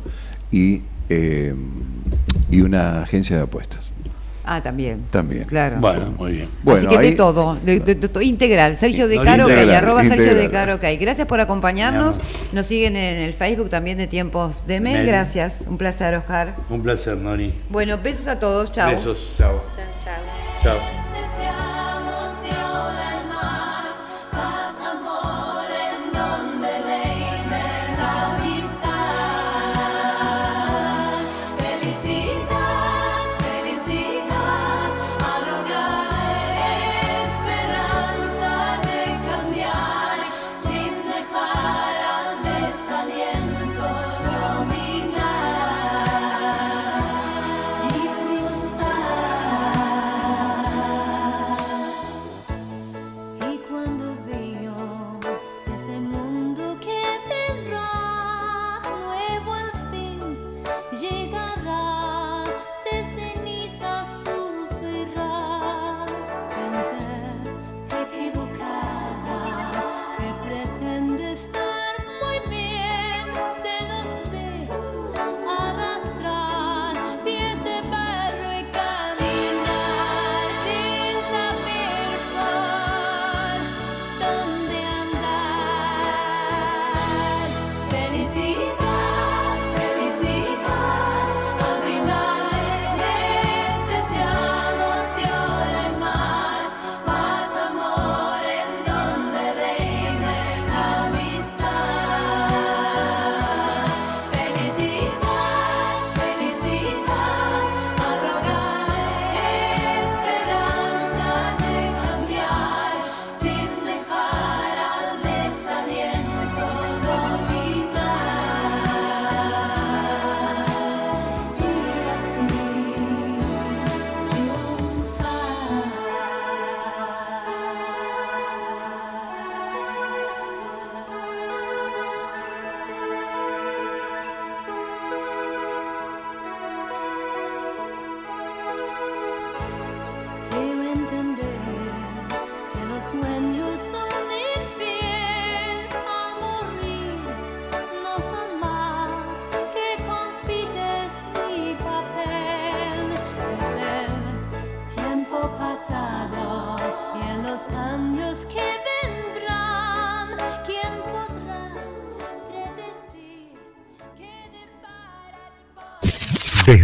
Speaker 3: y, eh, y una agencia de apuestas.
Speaker 1: Ah, también.
Speaker 3: También.
Speaker 1: Claro.
Speaker 2: Bueno, muy bien.
Speaker 3: Bueno,
Speaker 1: Así que
Speaker 3: ahí-
Speaker 1: de todo, de, de- de todo, integral. Sergio de Caro,
Speaker 2: integral,
Speaker 1: ok, arroba Sergio de. Caro, ok. Gracias por acompañarnos. Nos siguen en el Facebook también de Tiempos de Mel.
Speaker 2: Mel.
Speaker 1: Gracias. Un placer, Oscar.
Speaker 2: Un placer, Nori.
Speaker 1: Bueno, besos a todos. Chao.
Speaker 2: Besos.
Speaker 3: Chao.
Speaker 6: Chao, chao.